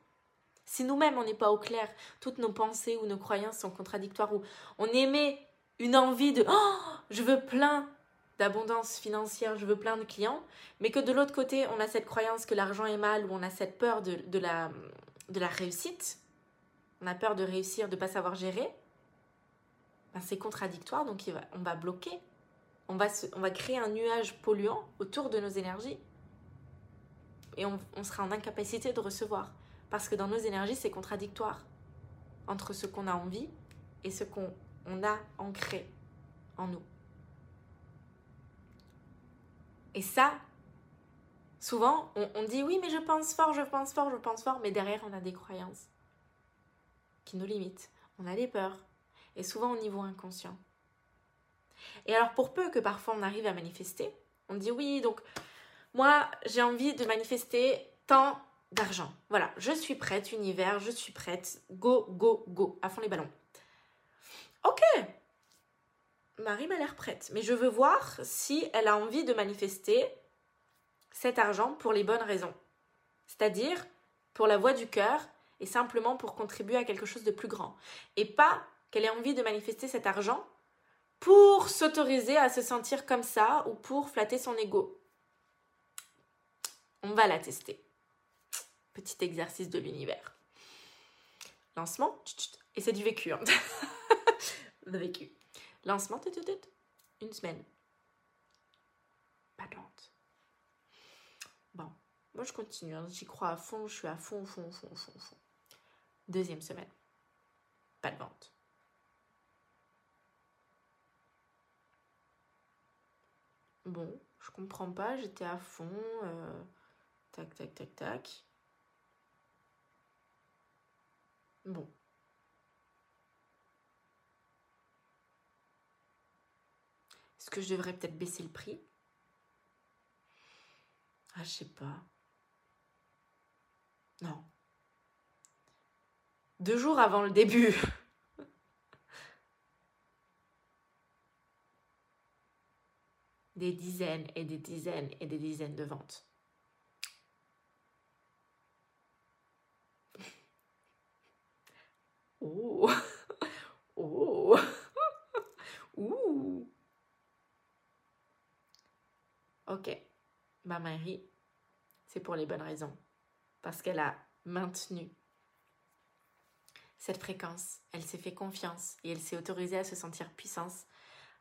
Si nous-mêmes on n'est pas au clair, toutes nos pensées ou nos croyances sont contradictoires, ou on émet une envie de oh, je veux plein d'abondance financière, je veux plein de clients, mais que de l'autre côté on a cette croyance que l'argent est mal, ou on a cette peur de, la, de la réussite, on a peur de réussir, de ne pas savoir gérer, ben c'est contradictoire, donc on va bloquer. On va créer un nuage polluant autour de nos énergies et on, sera en incapacité de recevoir. Parce que dans nos énergies, c'est contradictoire entre ce qu'on a envie et ce qu'on a ancré en nous. Et ça, Souvent, on, dit oui, mais je pense fort, je pense fort, je pense fort, mais derrière, on a des croyances qui nous limitent. On a des peurs. Et souvent au niveau inconscient. Et alors, pour peu que parfois on arrive à manifester, on dit oui, donc moi, j'ai envie de manifester tant d'argent. Voilà, je suis prête, univers, je suis prête. Go, go, go, à fond les ballons. Ok, Marie m'a l'air prête, mais je veux voir si elle a envie de manifester cet argent pour les bonnes raisons. C'est-à-dire pour la voix du cœur et simplement pour contribuer à quelque chose de plus grand. Et pas qu'elle ait envie de manifester cet argent pour s'autoriser à se sentir comme ça ou pour flatter son ego. On va la tester. Petit exercice de l'univers. Lancement. Et c'est du vécu. Hein. (laughs) vécu. Lancement. Une semaine. Pas de vente. Bon. Moi, je continue. Hein. J'y crois à fond. Je suis à fond, fond, fond, fond, fond. Deuxième semaine. Pas de vente. Bon, je comprends pas, j'étais à fond. Euh, tac, tac, tac, tac. Bon. Est-ce que je devrais peut-être baisser le prix? Ah, je sais pas. Non. Deux jours avant le début. (laughs) des dizaines et des dizaines et des dizaines de ventes. Oh (laughs) Oh (laughs) Ouh Ok, ma Marie, c'est pour les bonnes raisons. Parce qu'elle a maintenu cette fréquence. Elle s'est fait confiance et elle s'est autorisée à se sentir puissance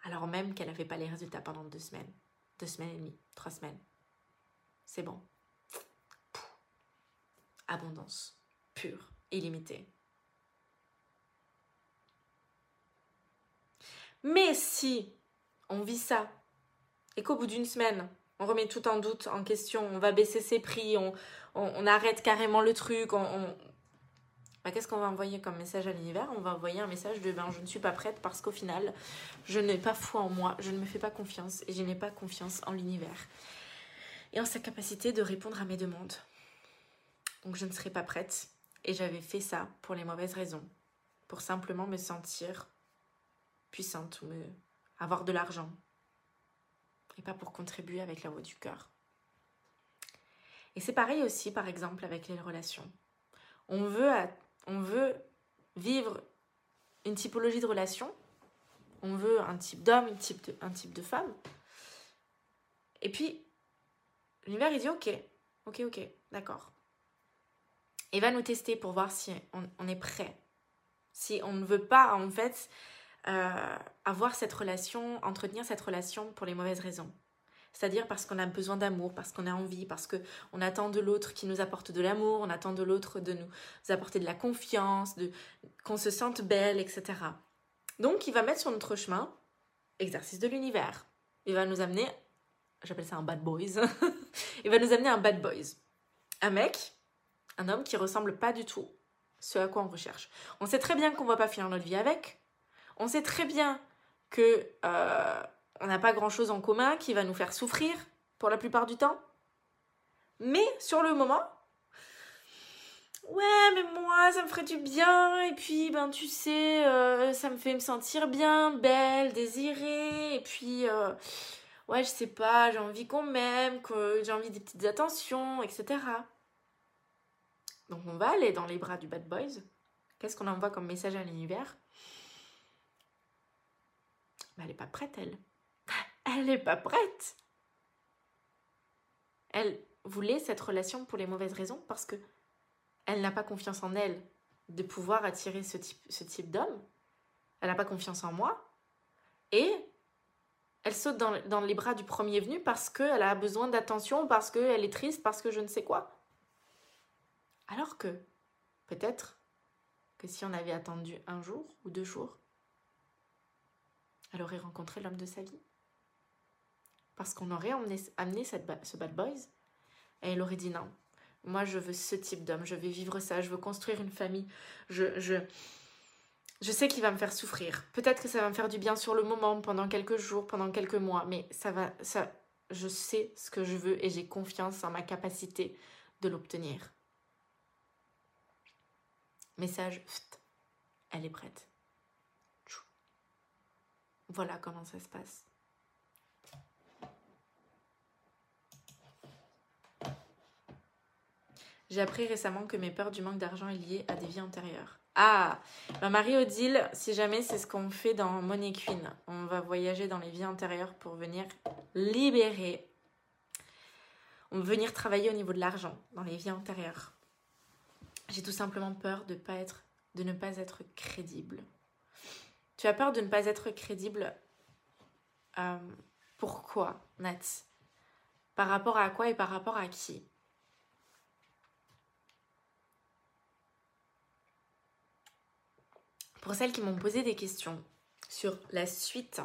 alors même qu'elle n'avait pas les résultats pendant deux semaines, deux semaines et demie, trois semaines. C'est bon. Abondance, pure, illimitée. Mais si on vit ça et qu'au bout d'une semaine, on remet tout en doute, en question, on va baisser ses prix, on, arrête carrément le truc, on, bah, qu'est-ce qu'on va envoyer comme message à l'univers? On va envoyer un message de ben, je ne suis pas prête parce qu'au final, je n'ai pas foi en moi, je ne me fais pas confiance et je n'ai pas confiance en l'univers. Et en sa capacité de répondre à mes demandes. Donc je ne serai pas prête et j'avais fait ça pour les mauvaises raisons, pour simplement me sentir puissante ou avoir de l'argent et pas pour contribuer avec la voix du cœur. Et c'est pareil aussi par exemple avec les relations. On veut on veut vivre une typologie de relation, on veut un type d'homme, un type de, femme. Et puis, l'univers, il dit ok, ok, ok, d'accord. Il va nous tester pour voir si on, est prêt. Si on ne veut pas, en fait, avoir cette relation, entretenir cette relation pour les mauvaises raisons. C'est-à-dire parce qu'on a besoin d'amour, parce qu'on a envie, parce qu'on attend de l'autre qui nous apporte de l'amour, on attend de l'autre de nous apporter de la confiance, de, qu'on se sente belle, etc. Donc il va mettre sur notre chemin exercice de l'univers. Il va nous amener, j'appelle ça un bad boys, (laughs) il va nous amener un bad boys. Un mec, un homme qui ressemble pas du tout ce à quoi on recherche. On sait très bien qu'on va pas finir notre vie avec. On sait très bien que euh, on n'a pas grand-chose en commun qui va nous faire souffrir pour la plupart du temps. Mais sur le moment, ouais, mais moi, ça me ferait du bien. Et puis, ben, tu sais, euh, ça me fait me sentir bien, belle, désirée. Et puis, euh, ouais, je sais pas, j'ai envie qu'on m'aime, que j'ai envie des petites attentions, etc. Donc, on va aller dans les bras du bad boys. Qu'est-ce qu'on envoie comme message à l'univers? Elle n'est pas prête, elle elle n'est pas prête. Elle voulait cette relation pour les mauvaises raisons parce que elle n'a pas confiance en elle de pouvoir attirer ce type, ce type d'homme. Elle n'a pas confiance en moi. Et elle saute dans, dans les bras du premier venu parce qu'elle a besoin d'attention, parce qu'elle est triste, parce que je ne sais quoi. Alors que peut-être que si on avait attendu un jour ou deux jours, elle aurait rencontré l'homme de sa vie parce qu'on aurait amené cette, ce bad boys Et elle aurait dit non. Moi, je veux ce type d'homme, je vais vivre ça, je veux construire une famille. Je, je, je sais qu'il va me faire souffrir. Peut-être que ça va me faire du bien sur le moment, pendant quelques jours, pendant quelques mois, mais ça va, ça, je sais ce que je veux et j'ai confiance en ma capacité de l'obtenir. Message, elle est prête. Voilà comment ça se passe. J'ai appris récemment que mes peurs du manque d'argent est liées à des vies antérieures. Ah Marie-Odile, si jamais c'est ce qu'on fait dans Money Queen, on va voyager dans les vies antérieures pour venir libérer. On va venir travailler au niveau de l'argent dans les vies antérieures. J'ai tout simplement peur de ne pas être crédible. Tu as peur de ne pas être crédible euh, Pourquoi, Nat? Par rapport à quoi et par rapport à qui? Pour celles qui m'ont posé des questions sur la suite,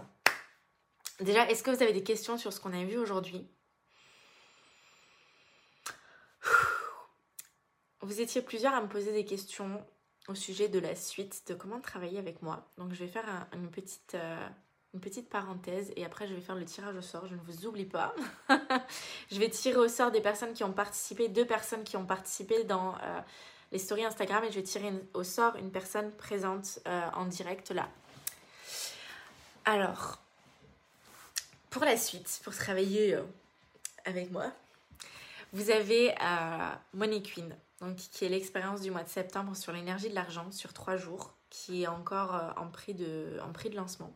déjà, est-ce que vous avez des questions sur ce qu'on a vu aujourd'hui? Vous étiez plusieurs à me poser des questions au sujet de la suite, de comment travailler avec moi. Donc je vais faire une, petite, euh, une petite parenthèse et après je vais faire le tirage au sort, je ne vous oublie pas. (laughs) je vais tirer au sort des personnes qui ont participé, deux personnes qui ont participé dans euh, les stories Instagram et je vais tirer au sort une personne présente euh, en direct là. Alors, pour la suite, pour travailler avec moi, vous avez Money Queen, qui est l'expérience du mois de septembre sur l'énergie de l'argent sur trois jours, qui est encore euh, en, prix de, lancement,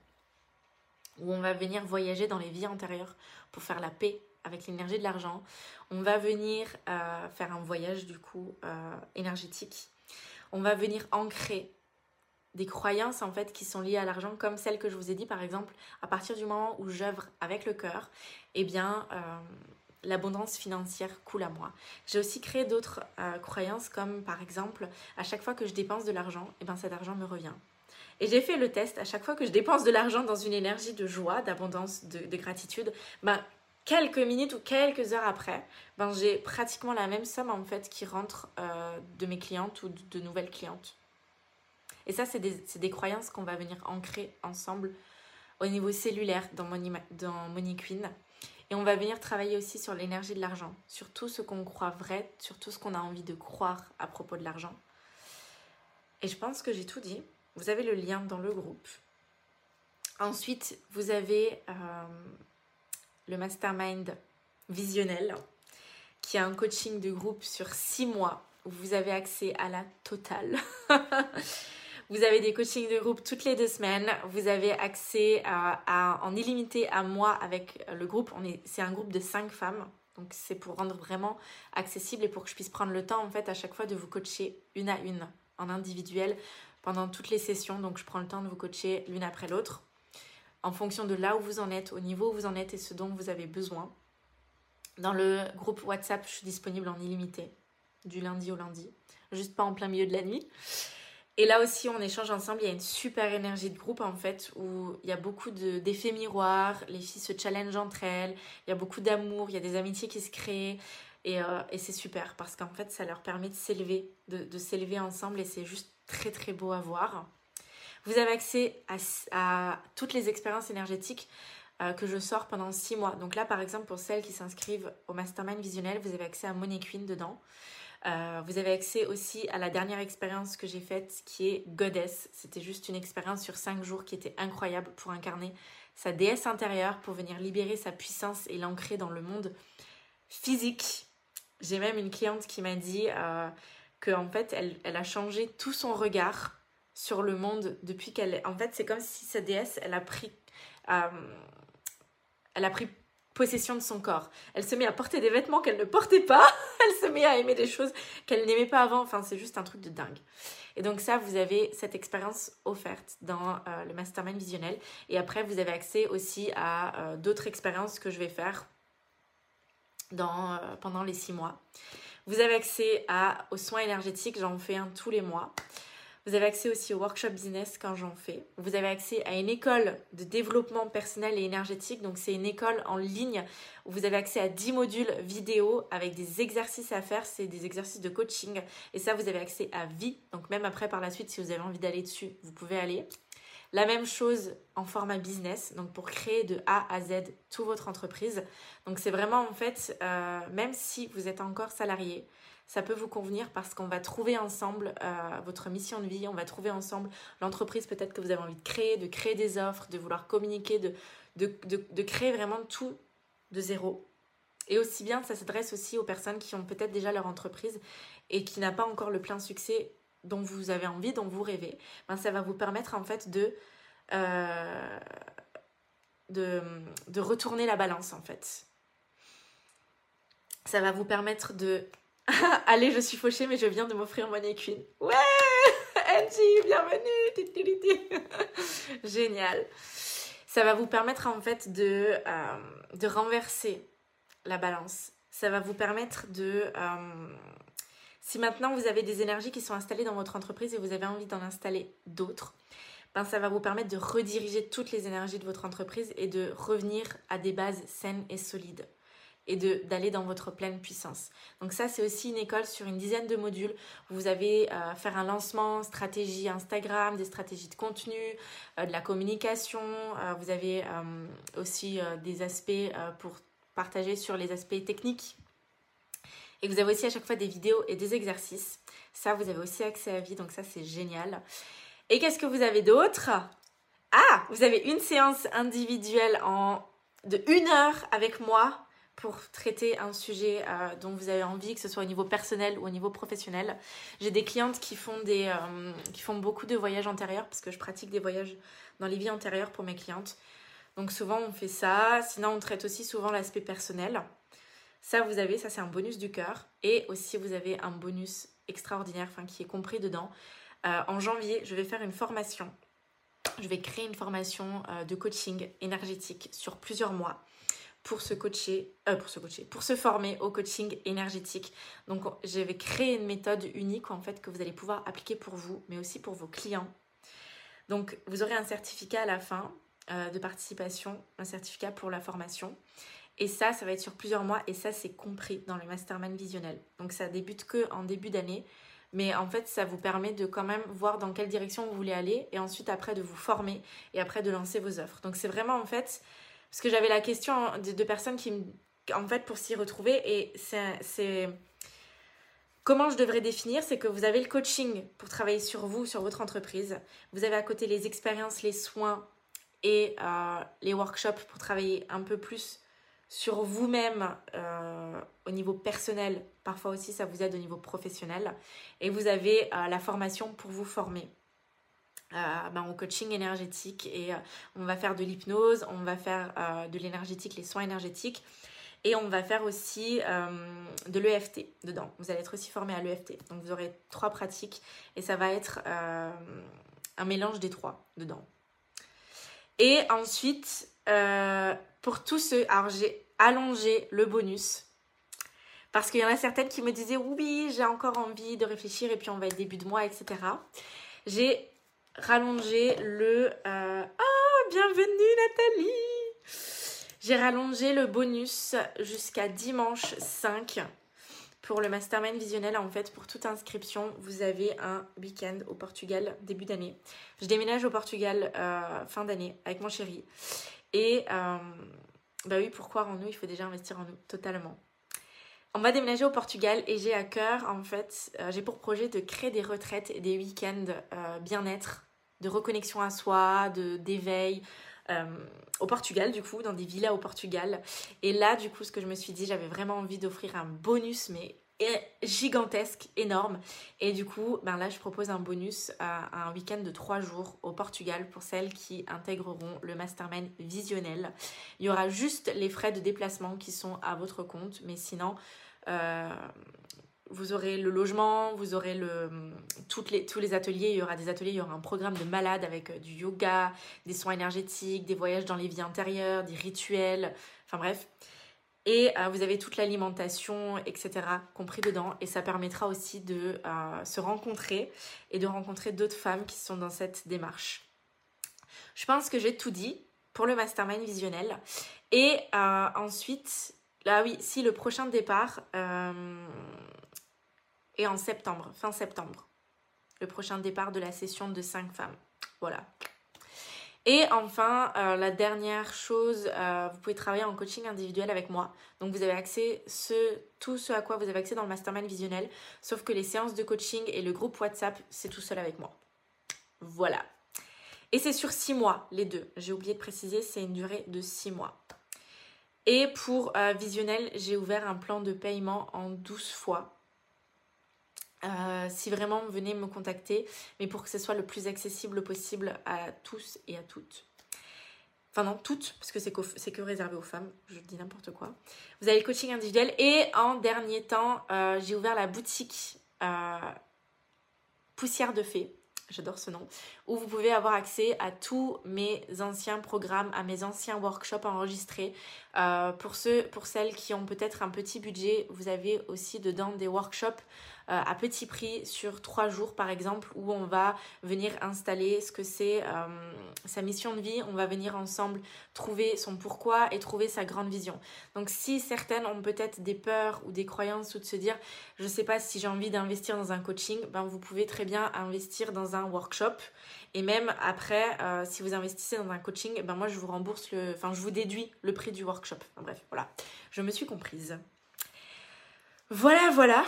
où on va venir voyager dans les vies antérieures pour faire la paix avec l'énergie de l'argent. On va venir euh, faire un voyage du coup euh, énergétique. On va venir ancrer des croyances en fait qui sont liées à l'argent comme celle que je vous ai dit par exemple à partir du moment où j'œuvre avec le cœur eh bien l'abondance financière coule à moi j'ai aussi créé d'autres croyances comme par exemple à chaque fois que je dépense de l'argent eh bien cet argent me revient et j'ai fait le test à chaque fois que je dépense de l'argent dans une énergie de joie d'abondance de, de gratitude ben quelques minutes ou quelques heures après, ben, j'ai pratiquement la même somme en fait qui rentre euh, de mes clientes ou de, nouvelles clientes. Et ça, c'est des, des, croyances qu'on va venir ancrer ensemble au niveau cellulaire dans Money, dans Money Queen. Et on va venir travailler aussi sur l'énergie de l'argent, sur tout ce qu'on croit vrai, sur tout ce qu'on a envie de croire à propos de l'argent. Et je pense que j'ai tout dit. Vous avez le lien dans le groupe. Ensuite, vous avez euh, le mastermind visionnel, qui est un coaching de groupe sur six mois où vous avez accès à la totale. (laughs) vous avez des coachings de groupe toutes les deux semaines. Vous avez accès en illimité à moi avec le groupe. C'est un groupe de cinq femmes. Donc c'est pour rendre vraiment accessible et pour que je puisse prendre le temps en fait à chaque fois de vous coacher une à une en individuel pendant toutes les sessions. Donc je prends le temps de vous coacher l'une après l'autre en fonction de là où vous en êtes, au niveau où vous en êtes et ce dont vous avez besoin. Dans le groupe WhatsApp, je suis disponible en illimité, du lundi au lundi, juste pas en plein milieu de la nuit. Et là aussi, on échange ensemble. Il y a une super énergie de groupe en fait, où il y a beaucoup d'effets miroirs. Les filles se challengent entre elles. Il y a beaucoup d'amour. Il y a des amitiés qui se créent. Et, euh, c'est super parce qu'en fait, ça leur permet de s'élever, de, s'élever ensemble. Et c'est juste très très beau à voir. Vous avez accès à, toutes les expériences énergétiques euh, que je sors pendant six mois. Donc là, par exemple, pour celles qui s'inscrivent au Mastermind Visionnel, vous avez accès à Money Queen dedans. Euh, vous avez accès aussi à la dernière expérience que j'ai faite qui est Goddess. C'était juste une expérience sur cinq jours qui était incroyable pour incarner sa déesse intérieure, pour venir libérer sa puissance et l'ancrer dans le monde physique. J'ai même une cliente qui m'a dit euh, qu'en fait, elle, a changé tout son regard sur le monde depuis qu'elle en fait c'est comme si sa déesse elle a pris euh, elle a pris possession de son corps. Elle se met à porter des vêtements qu'elle ne portait pas. (laughs) Elle se met à aimer des choses qu'elle n'aimait pas avant. Enfin c'est juste un truc de dingue. Et donc ça vous avez cette expérience offerte dans euh, le mastermind visionnel. Et après vous avez accès aussi à euh, d'autres expériences que je vais faire dans, pendant les six mois. Vous avez accès aux soins énergétiques. J'en fais un tous les mois Vous avez accès aussi au workshop business quand j'en fais. Vous avez accès à une école de développement personnel et énergétique. Donc c'est une école en ligne où vous avez accès à 10 modules vidéo avec des exercices à faire. C'est des exercices de coaching. Et ça, vous avez accès à vie. Donc même après, par la suite, si vous avez envie d'aller dessus, vous pouvez aller. La même chose en format business, donc pour créer de A à Z toute votre entreprise. Donc c'est vraiment en fait, euh, même si vous êtes encore salarié, ça peut vous convenir parce qu'on va trouver ensemble euh, votre mission de vie, on va trouver ensemble l'entreprise peut-être que vous avez envie de créer, de créer des offres, de vouloir communiquer, de, de, créer vraiment tout de zéro. Et aussi bien, ça s'adresse aussi aux personnes qui ont peut-être déjà leur entreprise et qui n'a pas encore le plein succès dont vous avez envie, dont vous rêvez. Ben, ça va vous permettre en fait de, euh, de, de retourner la balance en fait. Ça va vous permettre de (laughs) Allez, je suis fauchée, mais je viens de m'offrir mon équine. Ouais (laughs) Angie, bienvenue (laughs) Génial. Ça va vous permettre en fait de, euh, de renverser la balance. Ça va vous permettre de... Euh, si maintenant vous avez des énergies qui sont installées dans votre entreprise et vous avez envie d'en installer d'autres, ben ça va vous permettre de rediriger toutes les énergies de votre entreprise et de revenir à des bases saines et solides et d'aller dans votre pleine puissance. Donc ça, c'est aussi une école sur une dizaine de modules. Vous avez euh, faire un lancement, stratégie Instagram, des stratégies de contenu, euh, de la communication. Euh, vous avez aussi des aspects pour partager sur les aspects techniques. Et vous avez aussi à chaque fois des vidéos et des exercices. Ça, vous avez aussi accès à vie, donc ça, c'est génial. Et qu'est-ce que vous avez d'autre? Ah, vous avez une séance individuelle en de une heure avec moi pour traiter un sujet euh, dont vous avez envie, que ce soit au niveau personnel ou au niveau professionnel. J'ai des clientes qui font, des, euh, qui font beaucoup de voyages antérieurs parce que je pratique des voyages dans les vies antérieures pour mes clientes. Donc souvent on fait ça. Sinon on traite aussi souvent l'aspect personnel. Ça vous avez, ça c'est un bonus du cœur. Et aussi vous avez un bonus extraordinaire, enfin qui est compris dedans. Euh, en janvier, je vais faire une formation. Je vais créer une formation de coaching énergétique sur plusieurs mois pour se coacher, euh, pour se coacher, pour se former au coaching énergétique. Donc, je vais créer une méthode unique en fait que vous allez pouvoir appliquer pour vous, mais aussi pour vos clients. Donc, vous aurez un certificat à la fin euh, de participation, un certificat pour la formation. Et ça, ça va être sur plusieurs mois et ça, c'est compris dans le mastermind visionnel. Donc, ça débute que en début d'année. Mais en fait, ça vous permet de quand même voir dans quelle direction vous voulez aller et ensuite après de vous former et après de lancer vos offres. Donc c'est vraiment en fait parce que j'avais la question de, personnes qui. En fait, pour s'y retrouver, et c'est. Comment je devrais définir C'est que vous avez le coaching pour travailler sur vous, sur votre entreprise. Vous avez à côté les expériences, les soins et euh, les workshops pour travailler un peu plus sur vous-même euh, au niveau personnel. Parfois aussi, ça vous aide au niveau professionnel. Et vous avez euh, la formation pour vous former. Euh, ben, au coaching énergétique et euh, on va faire de l'hypnose, on va faire euh, de l'énergétique, les soins énergétiques et on va faire aussi de l'EFT dedans. Vous allez être aussi formé à l'EFT. Donc vous aurez trois pratiques et ça va être un mélange des trois dedans. Et ensuite, pour tous ceux, alors j'ai allongé le bonus parce qu'il y en a certaines qui me disaient oui, j'ai encore envie de réfléchir et puis on va être début de mois, etc. J'ai rallongé le... Euh, ah, bienvenue Nathalie J'ai rallongé le bonus jusqu'à dimanche 5 pour le mastermind visionnel. En fait, pour toute inscription, vous avez un week-end au Portugal début d'année. Je déménage au Portugal euh, fin d'année avec mon chéri. Et euh, bah oui, pour croire en nous, il faut déjà investir en nous totalement. On va déménager au Portugal et j'ai à cœur, en fait, j'ai pour projet de créer des retraites et des week-ends bien-être de reconnexion à soi, de d'éveil. Euh, au Portugal du coup, dans des villas au Portugal. Et là du coup ce que je me suis dit, j'avais vraiment envie d'offrir un bonus mais gigantesque, énorme. Et du coup, ben là je propose un bonus à un week-end de 3 jours au Portugal pour celles qui intégreront le mastermind visionnel. Il y aura juste les frais de déplacement qui sont à votre compte, mais sinon... Euh, vous aurez le logement, vous aurez le, les, tous les ateliers. Il y aura des ateliers, il y aura un programme de malade avec euh, du yoga, des soins énergétiques, des voyages dans les vies intérieures, des rituels, enfin bref. Et vous avez toute l'alimentation, etc. compris dedans. Et ça permettra aussi de se rencontrer et de rencontrer d'autres femmes qui sont dans cette démarche. Je pense que j'ai tout dit pour le mastermind visionnel. Et ensuite, là oui, si le prochain départ est en septembre, fin septembre. Le prochain départ de la session de 5 femmes. Voilà. Et enfin, euh, la dernière chose, euh, vous pouvez travailler en coaching individuel avec moi. Donc vous avez accès ce, tout ce à quoi vous avez accès dans le mastermind visionnel, sauf que les séances de coaching et le groupe WhatsApp, c'est tout seul avec moi. Voilà. Et c'est sur 6 mois, les deux. J'ai oublié de préciser, c'est une durée de 6 mois. Et pour euh, visionnel, j'ai ouvert un plan de paiement en 12 fois euh, si vraiment venez me contacter, mais pour que ce soit le plus accessible possible à tous et à toutes. Enfin non, toutes, parce que c'est que, réservé aux femmes, je dis n'importe quoi. Vous avez le coaching individuel et en dernier temps, euh, j'ai ouvert la boutique euh, Poussière de Fée j'adore ce nom, où vous pouvez avoir accès à tous mes anciens programmes, à mes anciens workshops enregistrés. Pour ceux, pour celles qui ont peut-être un petit budget, vous avez aussi dedans des workshops euh, à petit prix sur trois jours par exemple, où on va venir installer ce que c'est euh, sa mission de vie, on va venir ensemble trouver son pourquoi et trouver sa grande vision. Donc si certaines ont peut-être des peurs ou des croyances ou de se dire je ne sais pas si j'ai envie d'investir dans un coaching, ben vous pouvez très bien investir dans un workshop et même après euh, si vous investissez dans un coaching, ben moi je vous rembourse le enfin je vous déduis le prix du workshop. bref, voilà. Je me suis comprise. Voilà, voilà.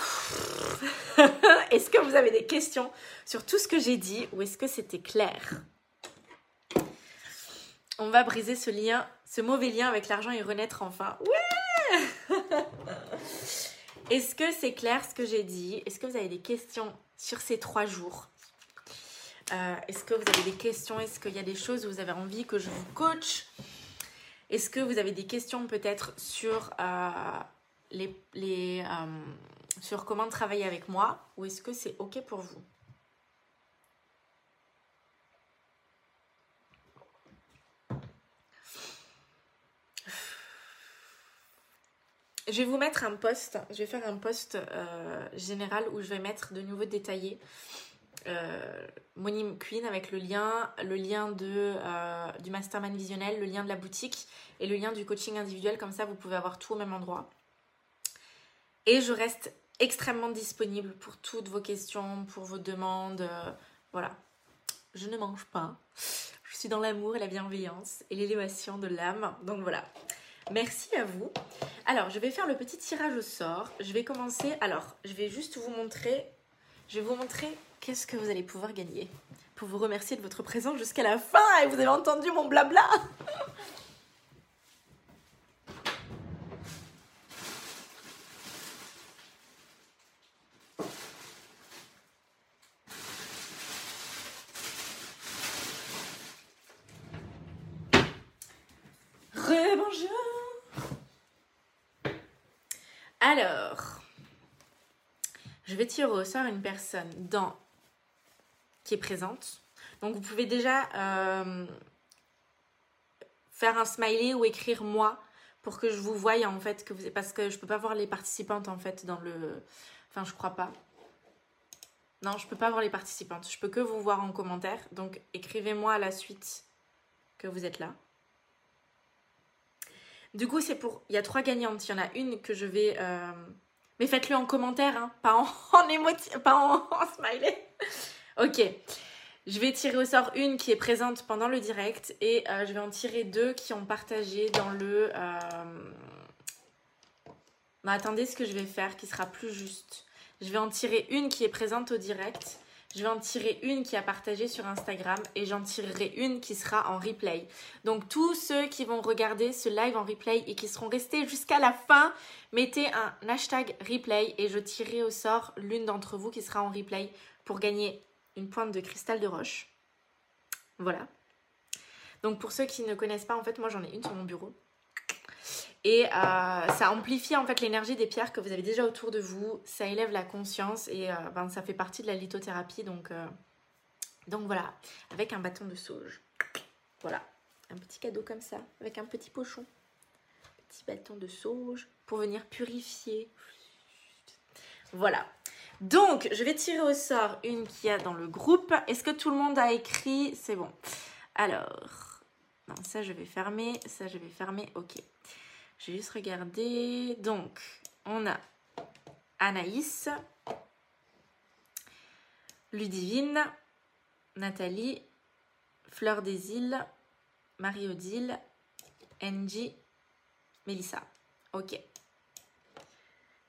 (laughs) est-ce que vous avez des questions sur tout ce que j'ai dit ou est-ce que c'était clair? On va briser ce lien, ce mauvais lien avec l'argent et renaître enfin. Ouais! (laughs) Est-ce que c'est clair ce que j'ai dit? Est-ce que vous avez des questions sur ces trois jours? Euh, Est-ce que vous avez des questions? Est-ce qu'il y a des choses où vous avez envie que je vous coach? Est-ce que vous avez des questions peut-être sur euh, les, les euh, sur comment travailler avec moi ou est-ce que c'est OK pour vous? Je vais vous mettre un post, je vais faire un post euh, général où je vais mettre de nouveau détaillé euh, Queen avec le lien, le lien euh, du mastermind visionnel, le lien de la boutique et le lien du coaching individuel. Comme ça, vous pouvez avoir tout au même endroit. Et je reste extrêmement disponible pour toutes vos questions, pour vos demandes. Euh, voilà. Je ne mange pas. Je suis dans l'amour et la bienveillance et l'élévation de l'âme. Donc voilà. Merci à vous. Alors, je vais faire le petit tirage au sort. Je vais commencer. Alors, je vais juste vous montrer. Je vais vous montrer qu'est-ce que vous allez pouvoir gagner. Pour vous remercier de votre présence jusqu'à la fin. Et vous avez entendu mon blabla? Alors, tirer au une personne dans qui est présente. Donc vous pouvez déjà euh, faire un smiley ou écrire moi pour que je vous voie en fait que vous parce que je peux pas voir les participantes en fait dans le enfin je crois pas. Non, je peux pas voir les participantes. Je peux que vous voir en commentaire. Donc écrivez-moi à la suite que vous êtes là. Du coup, c'est pour. Il y a trois gagnantes. Il y en a une que je vais. Euh, mais faites-le en commentaire, hein, pas en, (laughs) pas (laughs) en, smiley. ok. Je vais tirer au sort une qui est présente pendant le direct et euh, je vais en tirer deux qui ont partagé dans le. Euh... Non, attendez ce que je vais faire qui sera plus juste. Je vais en tirer une qui est présente au direct je vais en tirer une qui a partagé sur Instagram et j'en tirerai une qui sera en replay. Donc tous ceux qui vont regarder ce live en replay et qui seront restés jusqu'à la fin, mettez un hashtag replay et je tirerai au sort l'une d'entre vous qui sera en replay pour gagner une pointe de cristal de roche. Voilà. Donc pour ceux qui ne connaissent pas, en fait, moi j'en ai une sur mon bureau. Et euh, ça amplifie en fait l'énergie des pierres que vous avez déjà autour de vous. Ça élève la conscience et euh, ben, ça fait partie de la lithothérapie. Donc, euh, donc voilà, avec un bâton de sauge. Voilà, un petit cadeau comme ça, avec un petit pochon. petit bâton de sauge pour venir purifier. Voilà. Donc, je vais tirer au sort une qui y a dans le groupe. Est-ce que tout le monde a écrit? C'est bon. Alors, ça je vais fermer, ça je vais fermer, ok. Je vais juste regarder. Donc, on a Anaïs, Ludivine, Nathalie, Fleur des îles, Marie-Odile, Angie, Mélissa. Ok.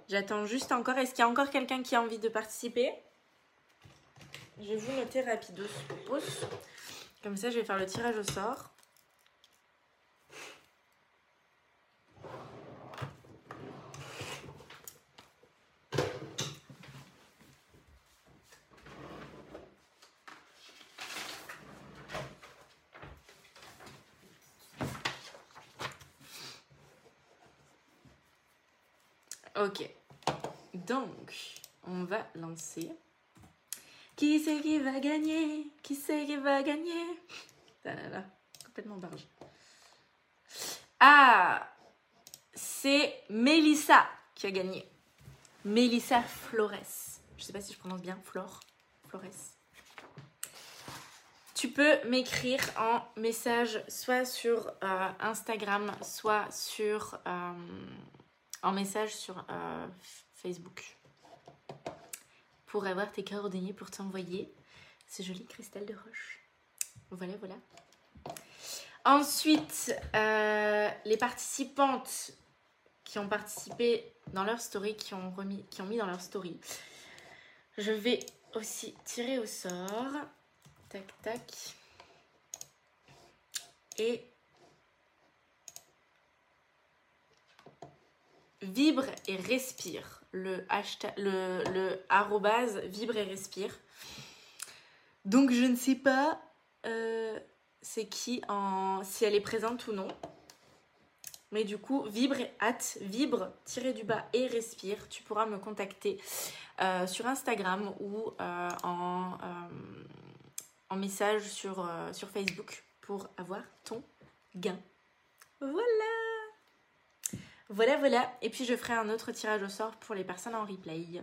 J'attends juste encore. Est-ce qu'il y a encore quelqu'un qui a envie de participer? Je vais vous noter rapidos. Comme ça, je vais faire le tirage au sort. Ok. Donc, on va lancer. Qui c'est qui va gagner? Qui c'est qui va gagner? Complètement barge. Ah C'est Mélissa qui a gagné. Mélissa Flores. Je sais pas si je prononce bien. Flore. Flores. Tu peux m'écrire en message soit sur euh, Instagram, soit sur euh, en message sur euh, Facebook pour avoir tes coordonnées pour t'envoyer ce joli cristal de roche. Voilà, voilà. Ensuite, euh, les participantes qui ont participé dans leur story, qui ont, qui ont mis dans leur story, je vais aussi tirer au sort. Tac, tac. Et vibre et respire. Le hashtag, le, arrobase vibre et respire. Donc je ne sais pas euh, c'est qui en si elle est présente ou non. Mais du coup, vibre hâte, vibre, tirer du bas et respire. Tu pourras me contacter euh, sur Instagram ou euh, en, message sur Facebook pour avoir ton gain. Voilà voilà, voilà. Et puis je ferai un autre tirage au sort pour les personnes en replay.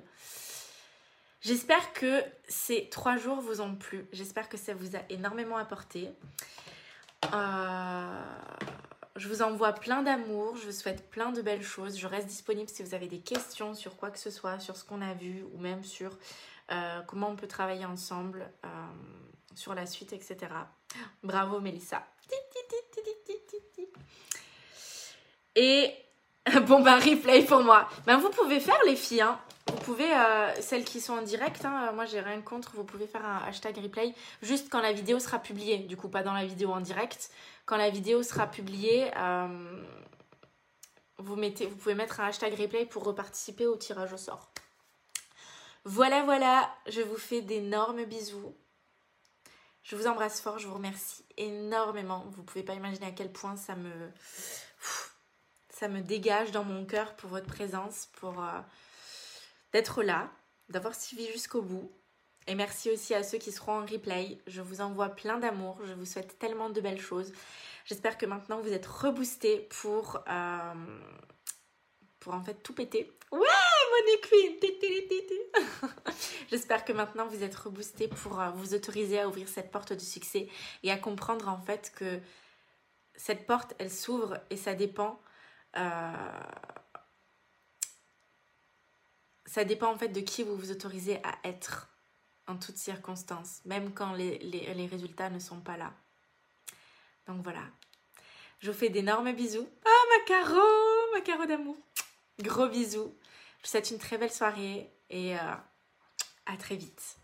J'espère que ces trois jours vous ont plu. J'espère que ça vous a énormément apporté. Euh, je vous envoie plein d'amour. Je vous souhaite plein de belles choses. Je reste disponible si vous avez des questions sur quoi que ce soit, sur ce qu'on a vu ou même sur euh, comment on peut travailler ensemble, euh, sur la suite, etc. Bravo Mélissa. Et (laughs) bon bah replay pour moi. Ben vous pouvez faire les filles, hein. Vous pouvez, euh, celles qui sont en direct, hein, moi j'ai rien contre, vous pouvez faire un hashtag replay juste quand la vidéo sera publiée. Du coup, pas dans la vidéo en direct. Quand la vidéo sera publiée, euh, vous, mettez, vous pouvez mettre un hashtag replay pour reparticiper au tirage au sort. Voilà, voilà, je vous fais d'énormes bisous. Je vous embrasse fort, je vous remercie énormément. Vous pouvez pas imaginer à quel point ça me ça me dégage dans mon cœur pour votre présence, pour euh, d'être là, d'avoir suivi jusqu'au bout. Et merci aussi à ceux qui seront en replay. Je vous envoie plein d'amour. Je vous souhaite tellement de belles choses. J'espère que maintenant vous êtes reboostés pour, euh, pour en fait tout péter. Ouais, mon Queen (laughs) J'espère que maintenant vous êtes reboostés pour euh, vous autoriser à ouvrir cette porte du succès et à comprendre en fait que cette porte, elle s'ouvre et ça dépend ça dépend en fait de qui vous vous autorisez à être en toutes circonstances, même quand les, résultats ne sont pas là. Donc voilà. Je vous fais d'énormes bisous. Oh ma caro, ma caro d'amour. Gros bisous. Je vous souhaite une très belle soirée et euh, à très vite.